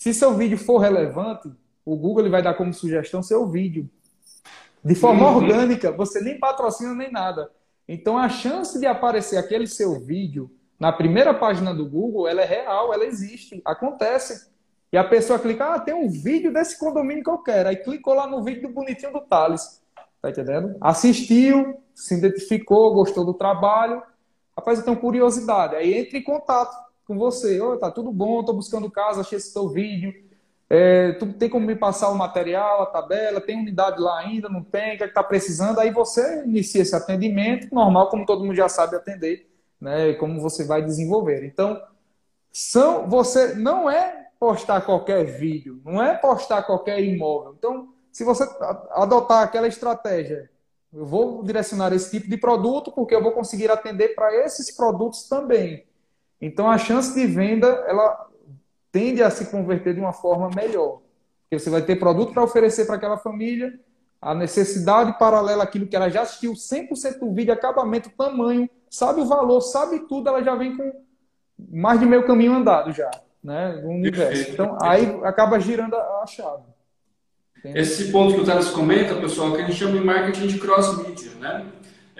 Se seu vídeo for relevante, o Google ele vai dar como sugestão seu vídeo. De forma uhum. orgânica, você nem patrocina nem nada. Então a chance de aparecer aquele seu vídeo na primeira página do Google, ela é real, ela existe, acontece. E a pessoa clica, ah, tem um vídeo desse condomínio que eu quero. Aí clicou lá no vídeo do bonitinho do Thales. Tá entendendo? Assistiu, se identificou, gostou do trabalho. Rapaz, eu tenho curiosidade. Aí entra em contato com você. Oi, tá tudo bom, tô buscando casa, achei esse teu vídeo é, tu tem como me passar o material, a tabela, tem unidade lá ainda, não tem, o que é está precisando? Aí você inicia esse atendimento, normal, como todo mundo já sabe atender, né? Como você vai desenvolver. Então, são, você não é postar qualquer vídeo, não é postar qualquer imóvel. Então, se você adotar aquela estratégia, eu vou direcionar esse tipo de produto porque eu vou conseguir atender para esses produtos também. Então, a chance de venda, ela tende a se converter de uma forma melhor. Porque você vai ter produto para oferecer para aquela família, a necessidade paralela àquilo que ela já assistiu 100% do vídeo, acabamento, tamanho, sabe o valor, sabe tudo, ela já vem com mais de meio caminho andado já, né, no universo. Então, aí acaba girando a, chave. Esse ponto que o Thales comenta, pessoal, que a gente chama de marketing de cross-media, né?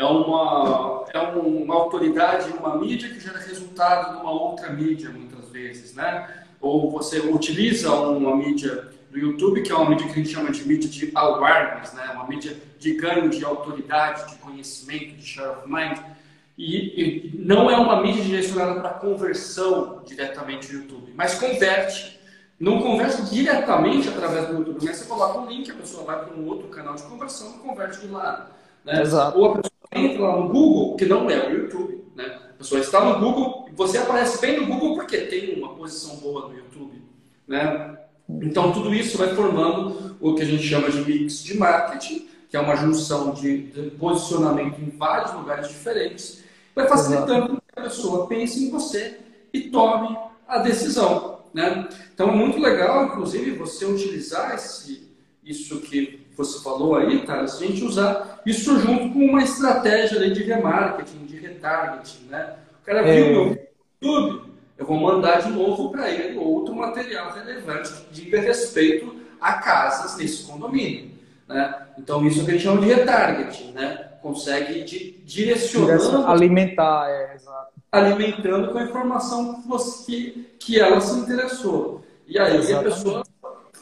É uma, é uma autoridade, uma mídia que gera resultado numa outra mídia, muitas vezes, né? ou você utiliza uma mídia do YouTube, que é uma mídia que a gente chama de mídia de awareness, né? uma mídia de ganho de autoridade, de conhecimento, de share of mind, e, e não é uma mídia direcionada para conversão diretamente no YouTube, mas converte. Não converte diretamente através do YouTube, mas você coloca um link, a pessoa vai para um outro canal de conversão e converte de lá. Né? Exato. Ou a pessoa entra lá no Google, que não é o YouTube, né? pessoa está no Google, você aparece bem no Google porque tem uma posição boa no YouTube. Né? Então, tudo isso vai formando o que a gente chama de mix de marketing, que é uma junção de, de posicionamento em vários lugares diferentes, vai facilitando que a pessoa pense em você e tome a decisão. Né? Então, é muito legal, inclusive, você utilizar esse, isso que você falou aí, tá? a gente usar isso junto com uma estratégia de remarketing, retargeting, né? O cara viu é... meu YouTube, eu vou mandar de novo para ele outro material relevante que diga respeito a casas nesse condomínio. Né? Então, isso é que a gente chama de retargeting, né? Consegue de, direcionando... Alimentar, é, exato. Alimentando com a informação que, você, que ela se interessou. E aí Exatamente. a pessoa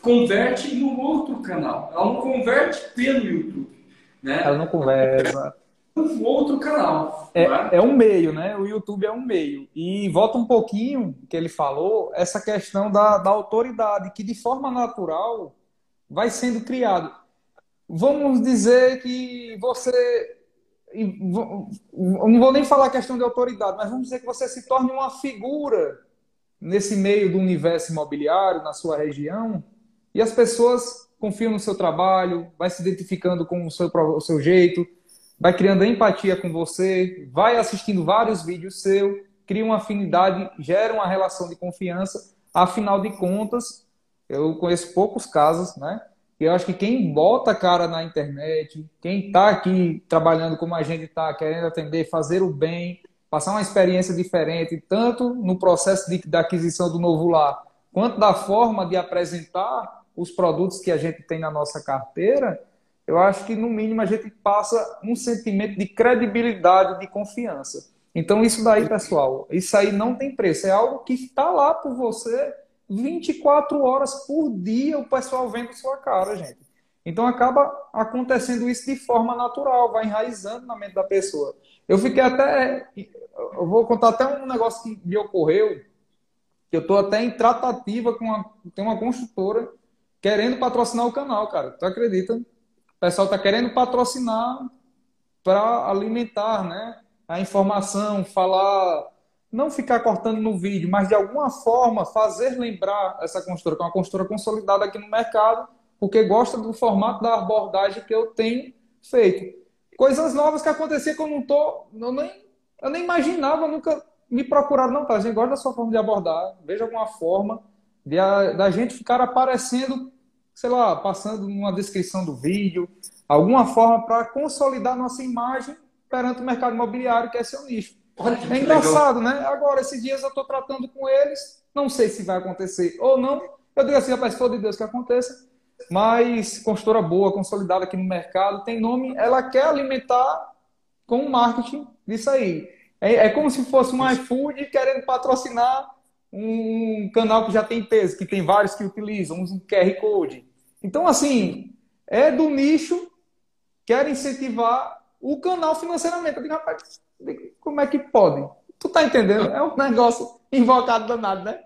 converte no outro canal. Ela não converte pelo YouTube. Né? Ela não conversa um outro canal. É, é? é, um meio, né? O YouTube é um meio. E volta um pouquinho que ele falou, essa questão da, da autoridade, que de forma natural vai sendo criado. Vamos dizer que você. Não vou nem falar a questão de autoridade, mas vamos dizer que você se torne uma figura nesse meio do universo imobiliário, na sua região, e as pessoas confiam no seu trabalho, vai se identificando com o seu, o seu jeito, vai criando empatia com você, vai assistindo vários vídeos seu, cria uma afinidade, gera uma relação de confiança. Afinal de contas, eu conheço poucos casos, né? E eu acho que quem bota a cara na internet, quem está aqui trabalhando como a gente está, querendo atender, fazer o bem, passar uma experiência diferente, tanto no processo de, aquisição do novo lar, quanto da forma de apresentar os produtos que a gente tem na nossa carteira, eu acho que no mínimo a gente passa um sentimento de credibilidade, de confiança. Então isso daí, pessoal, isso aí não tem preço. É algo que está lá por você 24 horas por dia, o pessoal vendo sua cara, gente. Então acaba acontecendo isso de forma natural, vai enraizando na mente da pessoa. Eu fiquei até. Eu vou contar até um negócio que me ocorreu, que eu estou até em tratativa com uma, tem uma construtora querendo patrocinar o canal, cara. Tu acredita? O pessoal está querendo patrocinar para alimentar, né? A informação, falar, não ficar cortando no vídeo, mas de alguma forma fazer lembrar essa construtora, que é uma construtora consolidada aqui no mercado, porque gosta do formato da abordagem que eu tenho feito. Coisas novas que aconteciam que eu não tô, eu nem, eu nem imaginava, nunca me procuraram, não, tá? A gente gosta da sua forma de abordar, veja alguma forma a, da gente ficar aparecendo, sei lá, passando uma descrição do vídeo, alguma forma para consolidar nossa imagem perante o mercado imobiliário, que é seu nicho. Olha, é engraçado, legal. né? Agora, esses dias eu estou tratando com eles, não sei se vai acontecer ou não. Eu digo assim, rapaz, for de Deus que aconteça, mas construtora boa, consolidada aqui no mercado, tem nome, ela quer alimentar com o marketing disso aí. É, é como se fosse um iFood querendo patrocinar um canal que já tem peso, que tem vários que utilizam, um QR Code. Então, assim, é do nicho, quer incentivar o canal financeiramente. Eu digo, rapaz, como é que pode? Tu tá entendendo? É um negócio invocado danado, né?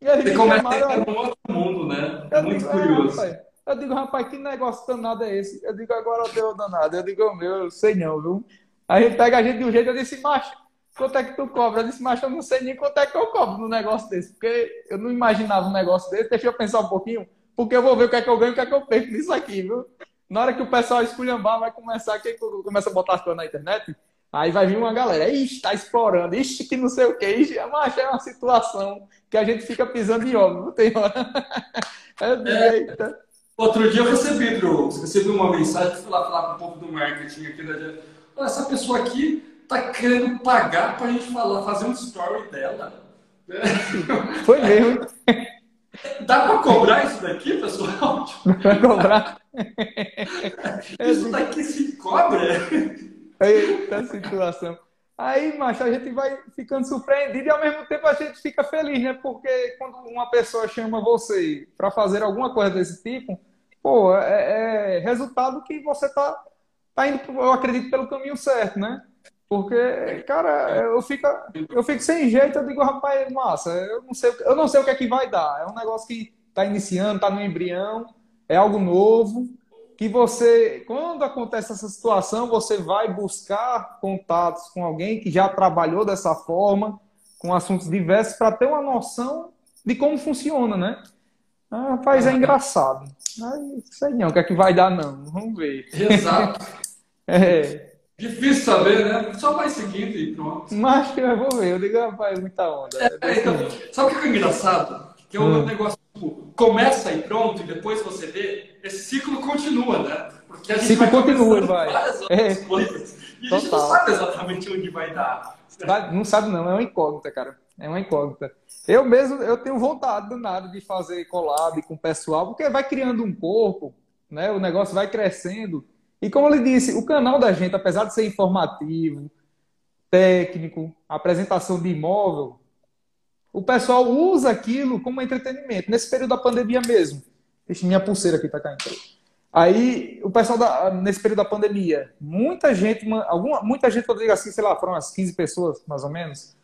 E aí, começa a um outro mundo, né? Muito digo, curioso. É, eu digo, rapaz, que negócio danado é esse? Eu digo, agora deu danado. Eu digo, meu, eu sei não, viu? Aí ele pega a gente de um jeito, eu disse, macho, quanto é que tu cobra? Eu disse, macho, eu não sei nem quanto é que eu cobro no negócio desse, porque eu não imaginava um negócio desse. Deixa eu pensar um pouquinho, porque eu vou ver o que é que eu ganho e o que é que eu perco nisso aqui, viu? Na hora que o pessoal esculhambar, vai começar, quem começa a botar as coisas na internet, aí vai vir uma galera, ixi, tá explorando, ixi, que não sei o que, ixi, mas é uma situação que a gente fica pisando em ovos, não tem hora. [LAUGHS] É. eita. Outro dia eu recebi, Drew, recebi uma mensagem, fui lá falar com o povo do marketing aqui da Essa pessoa aqui tá querendo pagar pra gente falar, fazer um story dela. [LAUGHS] Foi mesmo. Dá pra cobrar isso daqui, pessoal? Vai cobrar? [LAUGHS] Isso daqui se cobra? Eita situação. Aí, macho, a gente vai ficando surpreendido e ao mesmo tempo a gente fica feliz, né? Porque quando uma pessoa chama você para fazer alguma coisa desse tipo, pô, é, é resultado que você tá, tá indo, eu acredito, pelo caminho certo, né? Porque, cara, eu fico, eu fico sem jeito, eu digo, rapaz, massa, eu não sei, eu não sei o que é que vai dar. É um negócio que tá iniciando, tá no embrião, é algo novo, que você, quando acontece essa situação, você vai buscar contatos com alguém que já trabalhou dessa forma, com assuntos diversos, para ter uma noção de como funciona, né? Ah, rapaz, é engraçado. Mas sei não, o que é que vai dar, não. Vamos ver. Exato. [LAUGHS] é. Difícil saber, né? Só vai seguindo e pronto. Mas que eu vou ver. Eu digo, rapaz, muita onda. É, é, então, sabe o que é engraçado? Que é um hum. negócio, tipo, começa e pronto, e depois você vê, esse ciclo continua, né? Porque a gente ciclo vai continua, vai. várias outras é. coisas. E Total. a gente não sabe exatamente onde vai dar. Não sabe não, é uma incógnita, cara. É uma incógnita. Eu mesmo, eu tenho vontade do nada de fazer collab com o pessoal, porque vai criando um corpo, né? O negócio vai crescendo. E como ele disse, o canal da gente, apesar de ser informativo, técnico, apresentação de imóvel, o pessoal usa aquilo como entretenimento. Nesse período da pandemia mesmo. Deixa minha pulseira aqui tá caindo. Aí, o pessoal, da, nesse período da pandemia, muita gente, alguma, muita gente, eu digo assim, sei lá, foram umas 15 pessoas, mais ou menos,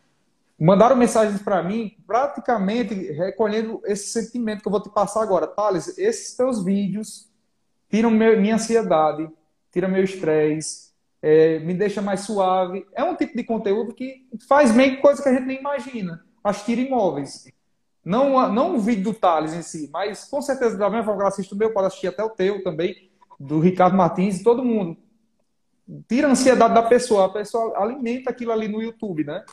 mandaram mensagens para mim, praticamente recolhendo esse sentimento que eu vou te passar agora. Thales, esses teus vídeos tiram minha ansiedade, tiram meu estresse, é, me deixa mais suave. É um tipo de conteúdo que faz meio coisa que a gente nem imagina. Assistir imóveis. Não, não o vídeo do Thales em si, mas com certeza, da mesma forma que ela assiste o meu, pode assistir até o teu também, do Ricardo Martins e todo mundo. Tira a ansiedade da pessoa, a pessoa alimenta aquilo ali no YouTube, né?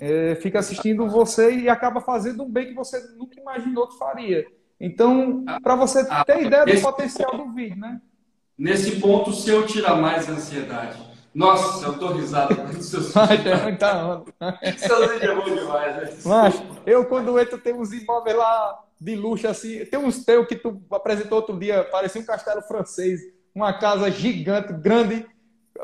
é, fica assistindo você e acaba fazendo um bem que você nunca imaginou que faria. Então, para você ter ideia do potencial do vídeo, né? Nesse ponto, se eu tirar mais ansiedade. Nossa, eu tô risado com seus é muita onda. Seus vídeos é bom demais, né? Mas eu, quando entro, tem uns imóveis lá de luxo, assim. Tem uns teus que tu apresentou outro dia, parecia um castelo francês. Uma casa gigante, grande.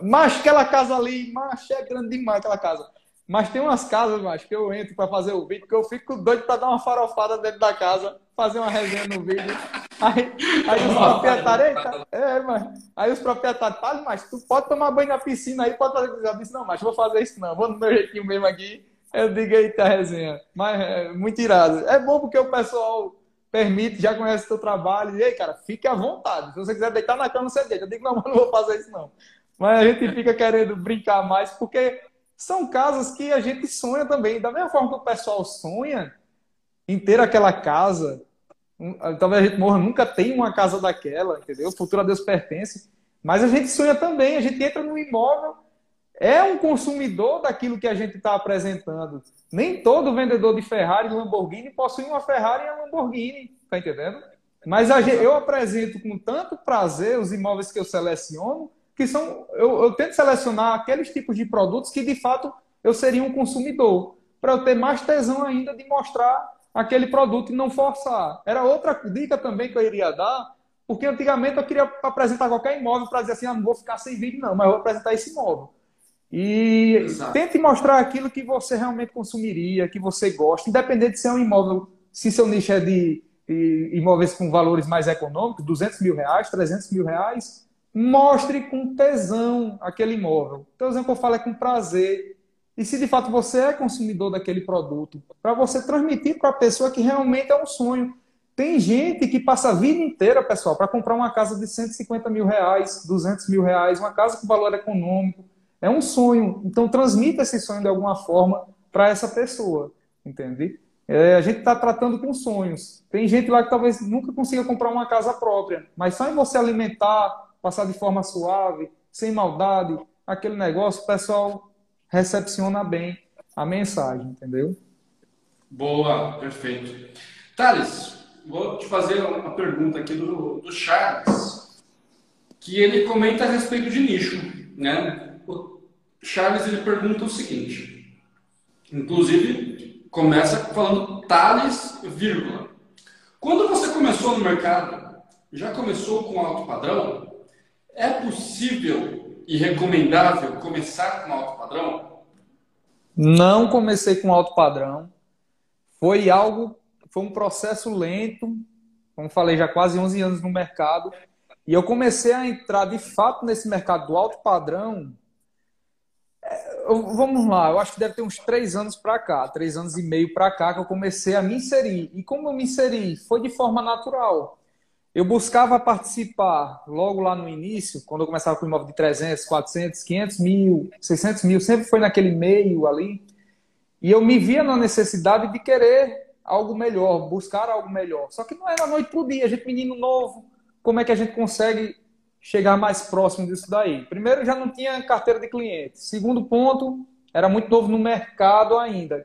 Mas aquela casa ali, mas é grande demais aquela casa. Mas tem umas casas, mas que eu entro para fazer o vídeo, que eu fico doido para dar uma farofada dentro da casa, fazer uma resenha no vídeo. Aí, aí os proprietários, eita, é, mas, aí os proprietários, fala, mas tu pode tomar banho na piscina aí, pode fazer o que Eu disse, não, mas vou fazer isso não, vou no meu jeitinho mesmo aqui. Eu digo, eita, resenha. Mas é muito irado. É bom porque o pessoal permite, já conhece o teu trabalho. E aí, cara, fique à vontade. Se você quiser deitar na cama, você deita. Eu digo, não, [LAUGHS] mas não vou fazer isso não. Mas a gente fica querendo brincar mais, porque são casas que a gente sonha também. Da mesma forma que o pessoal sonha em ter aquela casa, talvez a gente morra, nunca tem uma casa daquela, entendeu? O futuro a Deus pertence. Mas a gente sonha também, a gente entra no imóvel, é um consumidor daquilo que a gente está apresentando. Nem todo vendedor de Ferrari e Lamborghini possui uma Ferrari e uma Lamborghini, tá entendendo? Mas gente, eu apresento com tanto prazer os imóveis que eu seleciono, que são. Eu, eu tento selecionar aqueles tipos de produtos que de fato eu seria um consumidor, para eu ter mais tesão ainda de mostrar aquele produto e não forçar. Era outra dica também que eu iria dar, porque antigamente eu queria apresentar qualquer imóvel para dizer assim, ah, não vou ficar sem vídeo não, mas eu vou apresentar esse imóvel. E Exato. tente mostrar aquilo que você realmente consumiria, que você gosta, independente de se é um imóvel, se seu nicho é de, de imóveis com valores mais econômicos, 200 mil reais, 300 mil reais, mostre com tesão aquele imóvel. O exemplo que eu falo é com prazer. E se de fato você é consumidor daquele produto, para você transmitir para a pessoa que realmente é um sonho. Tem gente que passa a vida inteira, pessoal, para comprar uma casa de 150 mil reais, 200 mil reais, uma casa com valor econômico. É um sonho. Então, transmita esse sonho de alguma forma para essa pessoa, entende? É, a gente está tratando com sonhos. Tem gente lá que talvez nunca consiga comprar uma casa própria, mas só em você alimentar, passar de forma suave, sem maldade, aquele negócio, o pessoal recepciona bem a mensagem, entendeu? Boa, perfeito. Thales, vou te fazer uma pergunta aqui do, do Charles, que ele comenta a respeito de nicho, né? O Charles ele pergunta o seguinte, inclusive começa falando Thales, vírgula. Quando você começou no mercado, já começou com alto padrão? É possível e recomendável começar com alto padrão? Não comecei com alto padrão. Foi algo, foi um processo lento, como falei, já quase 11 anos no mercado. E eu comecei a entrar de fato nesse mercado do alto padrão. É, vamos lá, eu acho que deve ter uns três anos para cá, três anos e meio para cá, que eu comecei a me inserir. E como eu me inseri? Foi de forma natural. Eu buscava participar logo lá no início, quando eu começava com imóvel de 300, 400, 500 mil, 600 mil, sempre foi naquele meio ali. E eu me via na necessidade de querer algo melhor, buscar algo melhor. Só que não era noite para o dia, a gente menino novo, como é que a gente consegue chegar mais próximo disso daí? Primeiro, já não tinha carteira de cliente. Segundo ponto, era muito novo no mercado ainda.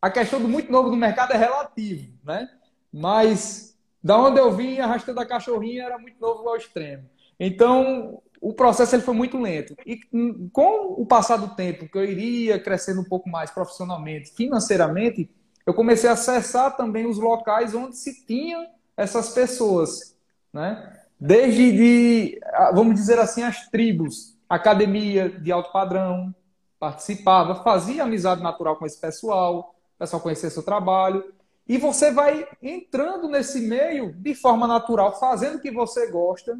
A questão do muito novo no mercado é relativo, né? Mas da onde eu vim, arrastando a cachorrinha era muito novo ao extremo. Então, o processo ele foi muito lento. E com o passar do tempo, que eu iria crescendo um pouco mais profissionalmente, financeiramente, eu comecei a acessar também os locais onde se tinham essas pessoas, né? Desde, de, vamos dizer assim, as tribos, academia de alto padrão, participava, fazia amizade natural com esse pessoal, o pessoal conhecia seu trabalho, e você vai entrando nesse meio de forma natural, fazendo o que você gosta.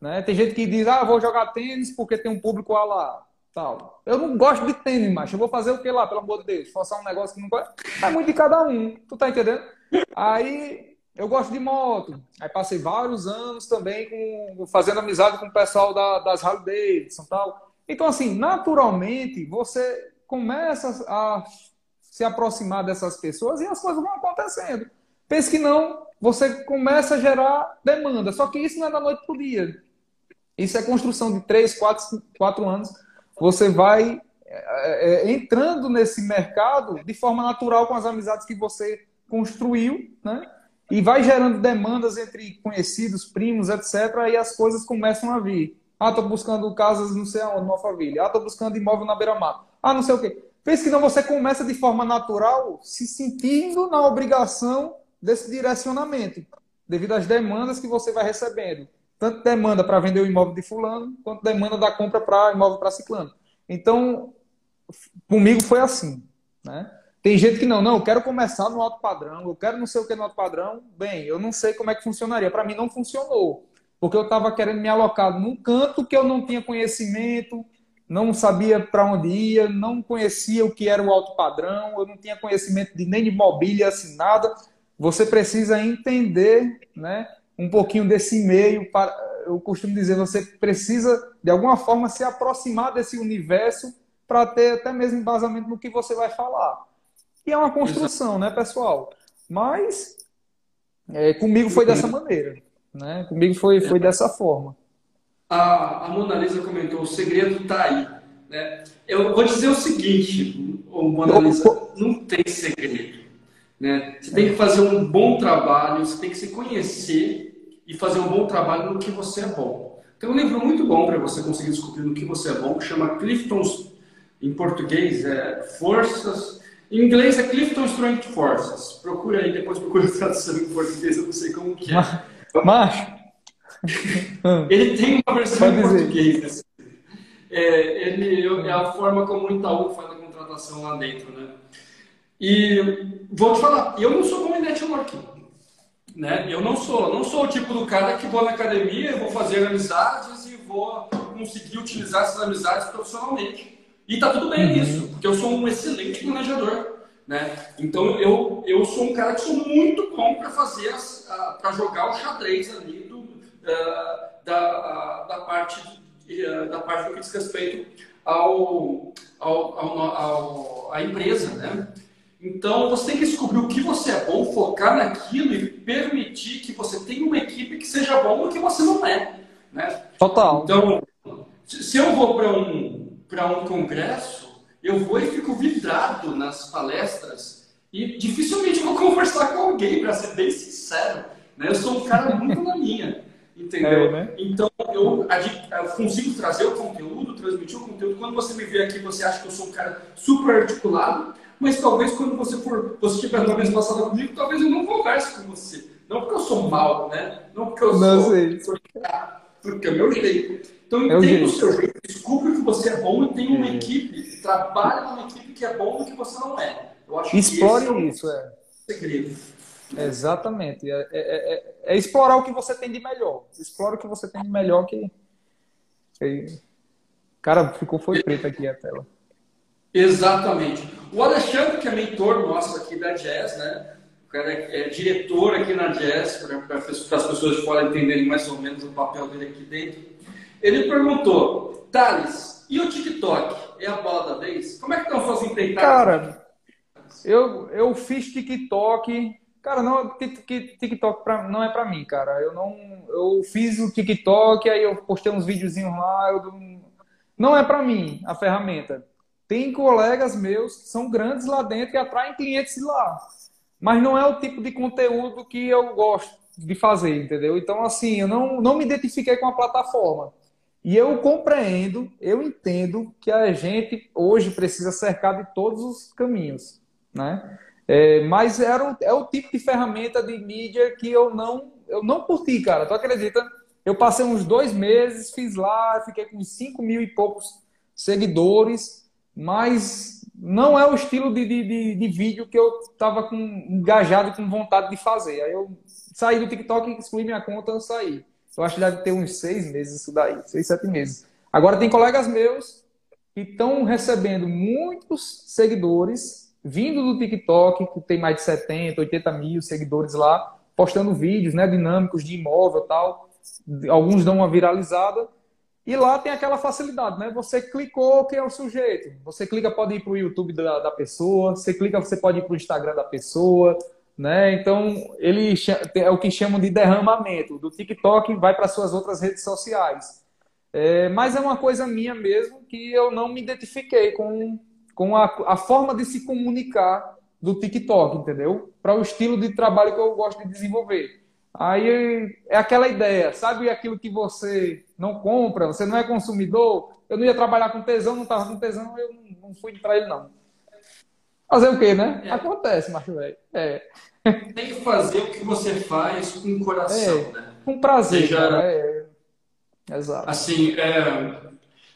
Né? Tem gente que diz, ah, vou jogar tênis porque tem um público lá. Tal. Eu não gosto de tênis, mas eu vou fazer o que lá, pelo amor de Deus? Forçar um negócio que não gosta. É muito de cada um, tu tá entendendo? Aí eu gosto de moto. Aí passei vários anos também com, fazendo amizade com o pessoal da, das Harley Davidson tal. Então, assim, naturalmente, você começa a se aproximar dessas pessoas e as coisas vão acontecendo. Pense que não, você começa a gerar demanda. Só que isso não é da noite para o dia. Isso é construção de três, quatro, quatro anos. Você vai é, é, entrando nesse mercado de forma natural com as amizades que você construiu, né? E vai gerando demandas entre conhecidos, primos, etc. E as coisas começam a vir. Ah, estou buscando casas não sei aonde, no Alphaville. Ah, estou buscando imóvel na beira-mar. Ah, não sei o quê. Pense que não, você começa de forma natural se sentindo na obrigação desse direcionamento, devido às demandas que você vai recebendo. Tanto demanda para vender o imóvel de fulano, quanto demanda da compra para imóvel para ciclano. Então, comigo foi assim. Né? Tem gente que não, não, eu quero começar no alto padrão, eu quero não sei o que no alto padrão. Bem, eu não sei como é que funcionaria. Para mim não funcionou, porque eu estava querendo me alocar num canto que eu não tinha conhecimento, não sabia para onde ia, não conhecia o que era o alto padrão, eu não tinha conhecimento de nem de mobília, assim, nada. Você precisa entender, né, um pouquinho desse meio para eu costumo dizer, você precisa de alguma forma se aproximar desse universo para ter até mesmo embasamento no que você vai falar. E é uma construção, né, pessoal? Mas é, comigo foi dessa maneira. Né? Comigo foi, foi dessa forma. A, a Mona Lisa comentou: o segredo está aí. Né? Eu vou dizer o seguinte, Mona Lisa, não tem segredo. Né? Você tem que fazer um bom trabalho, você tem que se conhecer e fazer um bom trabalho no que você é bom. Tem um livro muito bom para você conseguir descobrir no que você é bom, que chama Clifton's, em português, é Forças em inglês é Clifton Strength Forces. Procura aí, depois procura a tradução em português, eu não sei como que é. Macho! [LAUGHS] ele tem uma versão em português. Assim. É, ele, é a forma como o Itaú faz a contratação lá dentro, né? E vou te falar, eu não sou bom em networking. Né? Eu não sou, não sou o tipo do cara que vou na academia, vou fazer amizades e vou conseguir utilizar essas amizades profissionalmente. E tá tudo bem uhum. isso, porque eu sou um excelente planejador. Né? Então eu, eu sou um cara que sou muito bom para fazer para jogar o xadrez ali uh, da, da parte da parte do que diz respeito ao, ao, ao, ao, à empresa, né? Então você tem que descobrir o que você é bom, focar naquilo e permitir que você tenha uma equipe que seja bom no que você não é, né? Total. Então se eu vou para um um congresso, eu vou e fico vidrado nas palestras e dificilmente vou [LAUGHS] conversar com alguém, para ser bem sincero. Né? Eu sou um cara muito na minha, entendeu? É, né? Então eu, eu, consigo trazer o conteúdo, transmitir o conteúdo. Quando você me vê aqui, você acha que eu sou um cara super articulado, mas talvez quando você for, você estiver numa vez passada comigo, talvez eu não converse com você. Não porque eu sou mal, né? Não porque eu não sou. Sei. Porque é o meu jeito. Então é entenda o seu jeito, descubra que você é bom e tenha uma equipe, trabalhe numa equipe que é bom no que você não é. Eu acho Explore que esse é isso, é. segredo. Exatamente. É, é, é, é, explorar o que você tem de melhor. Explora o que você tem de melhor que. Cara, ficou foi preto aqui a tela. Exatamente. O Alexandre, que é mentor nosso aqui da Jazz, né? O cara é, é diretor aqui na Jazz, para as pessoas de fora entenderem mais ou menos o papel dele aqui dentro. Ele perguntou, Thales, e o TikTok? É a bola da vez? Como é que estão suas empreitadas? Cara, eu, eu fiz TikTok. Cara, não, TikTok pra, não é pra mim, cara. Eu não. Eu fiz o TikTok, aí eu postei uns videozinhos lá. Eu, não é pra mim a ferramenta. Tem colegas meus que são grandes lá dentro e atraem clientes lá. Mas não é o tipo de conteúdo que eu gosto de fazer, entendeu? Então, assim, eu não, não me identifiquei com a plataforma. E eu compreendo, eu entendo que a gente hoje precisa cercar de todos os caminhos, né? É, mas era o, é o tipo de ferramenta de mídia que eu não, eu não curti, cara. Tu acredita? Eu passei uns dois meses, fiz lá, fiquei com 5 mil e poucos seguidores, mas não é o estilo de, de, de, de vídeo que eu estava com, engajado com vontade de fazer. Aí eu saí do TikTok, excluí minha conta e saí. Eu acho que deve ter uns seis meses isso daí, seis, sete meses. Agora tem colegas meus que estão recebendo muitos seguidores vindo do TikTok, que tem mais de 70, 80 mil seguidores lá, postando vídeos né, dinâmicos de imóvel tal. Alguns dão uma viralizada. E lá tem aquela facilidade, né? Você clicou, quem é o sujeito? Você clica, pode ir para o YouTube da, da pessoa, você clica, você pode ir para o Instagram da pessoa, né? Então, ele é o que chamam de derramamento. Do TikTok vai para suas outras redes sociais. É, mas é uma coisa minha mesmo que eu não me identifiquei com, com a, a forma de se comunicar do TikTok, entendeu? Para o estilo de trabalho que eu gosto de desenvolver. Aí é aquela ideia, sabe aquilo que você não compra, você não é consumidor? Eu não ia trabalhar com tesão, não estava com tesão, eu não fui para ele não. Fazer o quê, né? É. Acontece, macho velho. É. Tem que fazer o que você faz com coração, é. né? Com prazer, Seja, cara. É. Exato. Assim, é,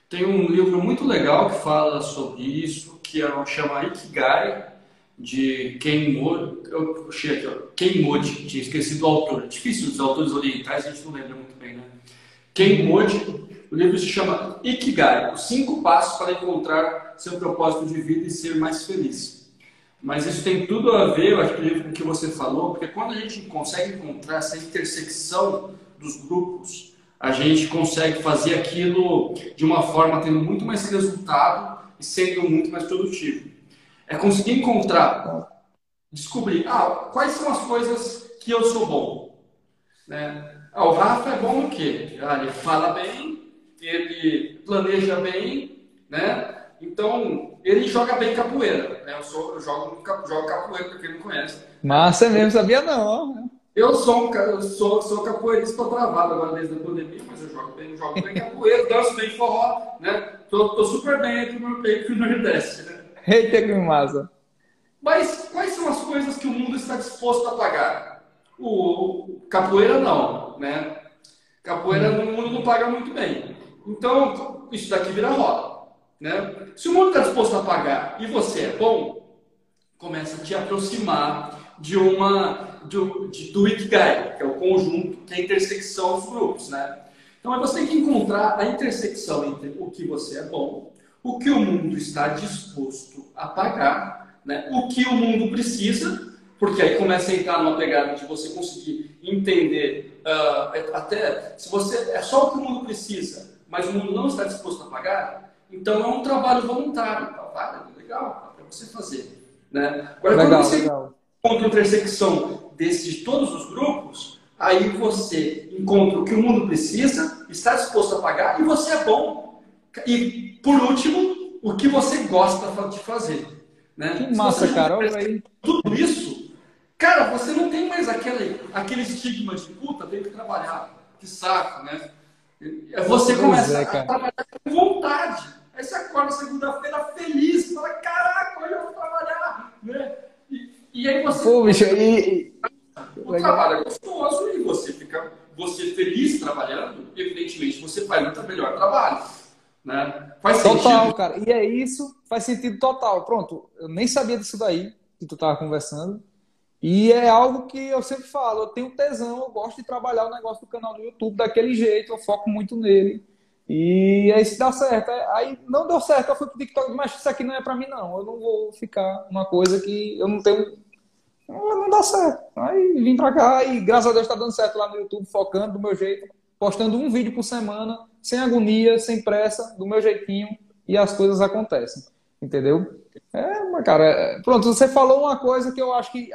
tem um livro muito legal que fala sobre isso, que é, chama Ikigai, de Ken eu puxei aqui, ó, Ken tinha esquecido o autor, é difícil os autores orientais, a gente não lembra muito bem, né? Ken Modi, o livro se chama Ikigai, os cinco passos para encontrar seu propósito de vida e ser mais feliz. Mas isso tem tudo a ver, eu acredito, com o que você falou, porque quando a gente consegue encontrar essa intersecção dos grupos, a gente consegue fazer aquilo de uma forma tendo muito mais resultado e sendo muito mais produtivo. É conseguir encontrar, descobrir, ah, quais são as coisas que eu sou bom. Né? Ah, o Rafa é bom no quê? Ah, ele fala bem, ele planeja bem, né? Então, ele joga bem capoeira. Né? Eu, sou, eu jogo, jogo capoeira, para quem não conhece. Massa mesmo, sabia não. Eu sou, eu sou, sou capoeirista, estou travado agora desde a pandemia, mas eu jogo bem, jogo bem capoeira, danço bem forró, né? Tô, tô super bem aqui no peito no Nordeste, né? Eita, que massa! Mas quais são as coisas que o mundo está disposto a pagar? O, capoeira não, né? Capoeira no mundo não paga muito bem. Então, isso daqui vira roda, né? Se o mundo está disposto a pagar e você é bom, começa a te aproximar de uma do, de, do Ikigai, que é o conjunto, que é a intersecção dos grupos, né? Então você tem que encontrar a intersecção entre o que você é bom, o que o mundo está disposto a pagar, né? o que o mundo precisa, porque aí começa a entrar numa pegada de você conseguir entender uh, até se você é só o que o mundo precisa, mas o mundo não está disposto a pagar, então é um trabalho voluntário, tá? legal, para você fazer, né? Agora legal, você legal. Encontra intersecção desses todos os grupos, aí você encontra o que o mundo precisa, está disposto a pagar e você é bom. E, por último, o que você gosta de fazer. Né? Que massa, cara. Tudo isso, cara, você não tem mais aquele, aquele estigma de puta, tem que trabalhar. Que saco, né? Você começa é, a trabalhar com vontade. Aí você acorda segunda-feira feliz, fala, caraca, hoje eu vou trabalhar. Né? E, aí você. Pô, bicho, e, o trabalho é gostoso e você fica você feliz trabalhando, evidentemente você faz muito melhor trabalho. Né? Faz total, sentido. cara. E é isso, faz sentido total. Pronto, eu nem sabia disso daí que tu tava conversando. E é algo que eu sempre falo, eu tenho tesão, eu gosto de trabalhar o negócio do canal do YouTube daquele jeito, eu foco muito nele. E aí se dá certo. Aí não deu certo, eu fui pro TikTok, mas isso aqui não é para mim não. Eu não vou ficar uma coisa que eu não tenho não dá certo. Aí vim pra cá e graças a Deus tá dando certo lá no YouTube, focando do meu jeito, postando um vídeo por semana, sem agonia, sem pressa, do meu jeitinho, e as coisas acontecem. Entendeu? É, mas cara, é... pronto, você falou uma coisa que eu acho que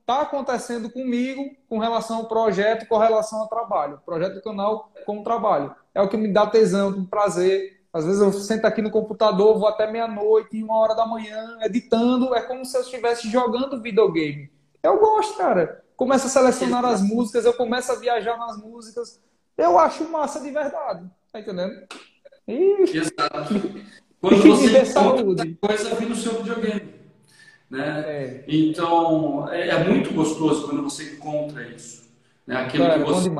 está acontecendo comigo com relação ao projeto, com relação ao trabalho. Projeto do canal com o trabalho. É o que me dá tesão, um prazer. Às vezes eu sento aqui no computador, vou até meia-noite, uma hora da manhã, editando. É como se eu estivesse jogando videogame. Eu gosto, cara. Começo a selecionar as músicas, eu começo a viajar nas músicas. Eu acho massa de verdade. Tá entendendo? E... Exato. [LAUGHS] Quando você encontra coisa vir no seu videogame. Né? É. Então, é, é, muito gostoso quando você encontra isso. Né? Aquilo cara, que você...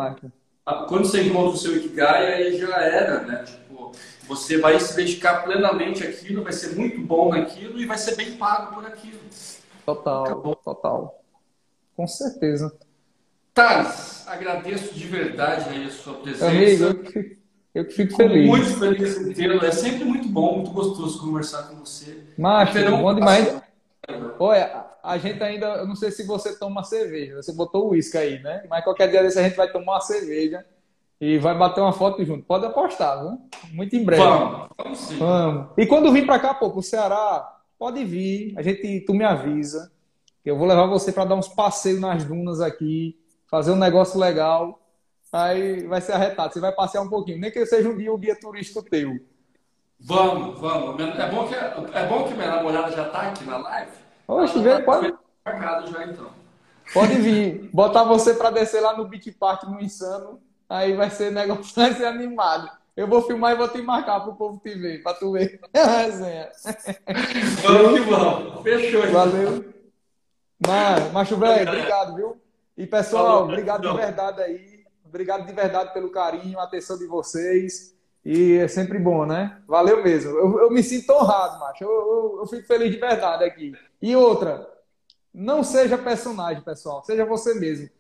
Quando você encontra o seu Ikigai, aí já era, né? Tipo, você vai se dedicar plenamente àquilo, vai ser muito bom naquilo e vai ser bem pago por aquilo. Total, Acabou. total. Com certeza. Thales, agradeço de verdade aí a sua presença. Amigo, eu que, eu que fico feliz. Muito feliz em tê-lo. É sempre muito bom, muito gostoso conversar com você. Macho, Terão bom demais. Olha, a gente ainda, eu não sei se você toma cerveja, você botou o uísque aí, né? Mas qualquer dia desse a gente vai tomar uma cerveja e vai bater uma foto junto. Pode apostar, viu? Muito em breve. Vamos, vamos sim. Vamos. E quando vir para cá, pô, pro Ceará, pode vir, a gente, tu me avisa. Eu vou levar você para dar uns passeios nas dunas aqui, fazer um negócio legal. Aí vai ser arretado. Você vai passear um pouquinho, nem que seja um dia o guia turístico teu. Vamos, vamos. É bom que, é bom que minha namorada já está aqui na live. Oxe, vê, pode. Marcado já então. Pode vir. Botar você para descer lá no Beach Park no Insano. Aí vai ser negócio, [LAUGHS] vai ser animado. Eu vou filmar e vou te marcar pro povo te ver, pra tu ver [LAUGHS] Vamos que vamos. Fechou. Valeu. Mano, Macho Velho, obrigado, viu? E pessoal, obrigado de verdade aí. Obrigado de verdade pelo carinho, atenção de vocês. E é sempre bom, né? Valeu mesmo. Eu, eu me sinto honrado, macho. Eu, eu, eu, fico feliz de verdade aqui. E outra, não seja personagem, pessoal. Seja você mesmo.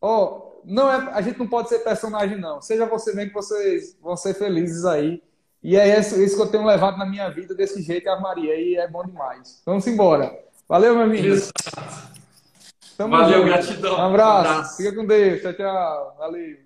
Ó, oh, não é, a gente não pode ser personagem, não. Seja você mesmo que vocês vão ser felizes aí. E é isso, isso que eu tenho levado na minha vida desse jeito, a Maria E é bom demais. Vamos embora. Valeu, meu amigo. Exato. Tamo Valeu, junto. gratidão. Um abraço. um abraço. Fica com Deus. Tchau, tchau. Valeu.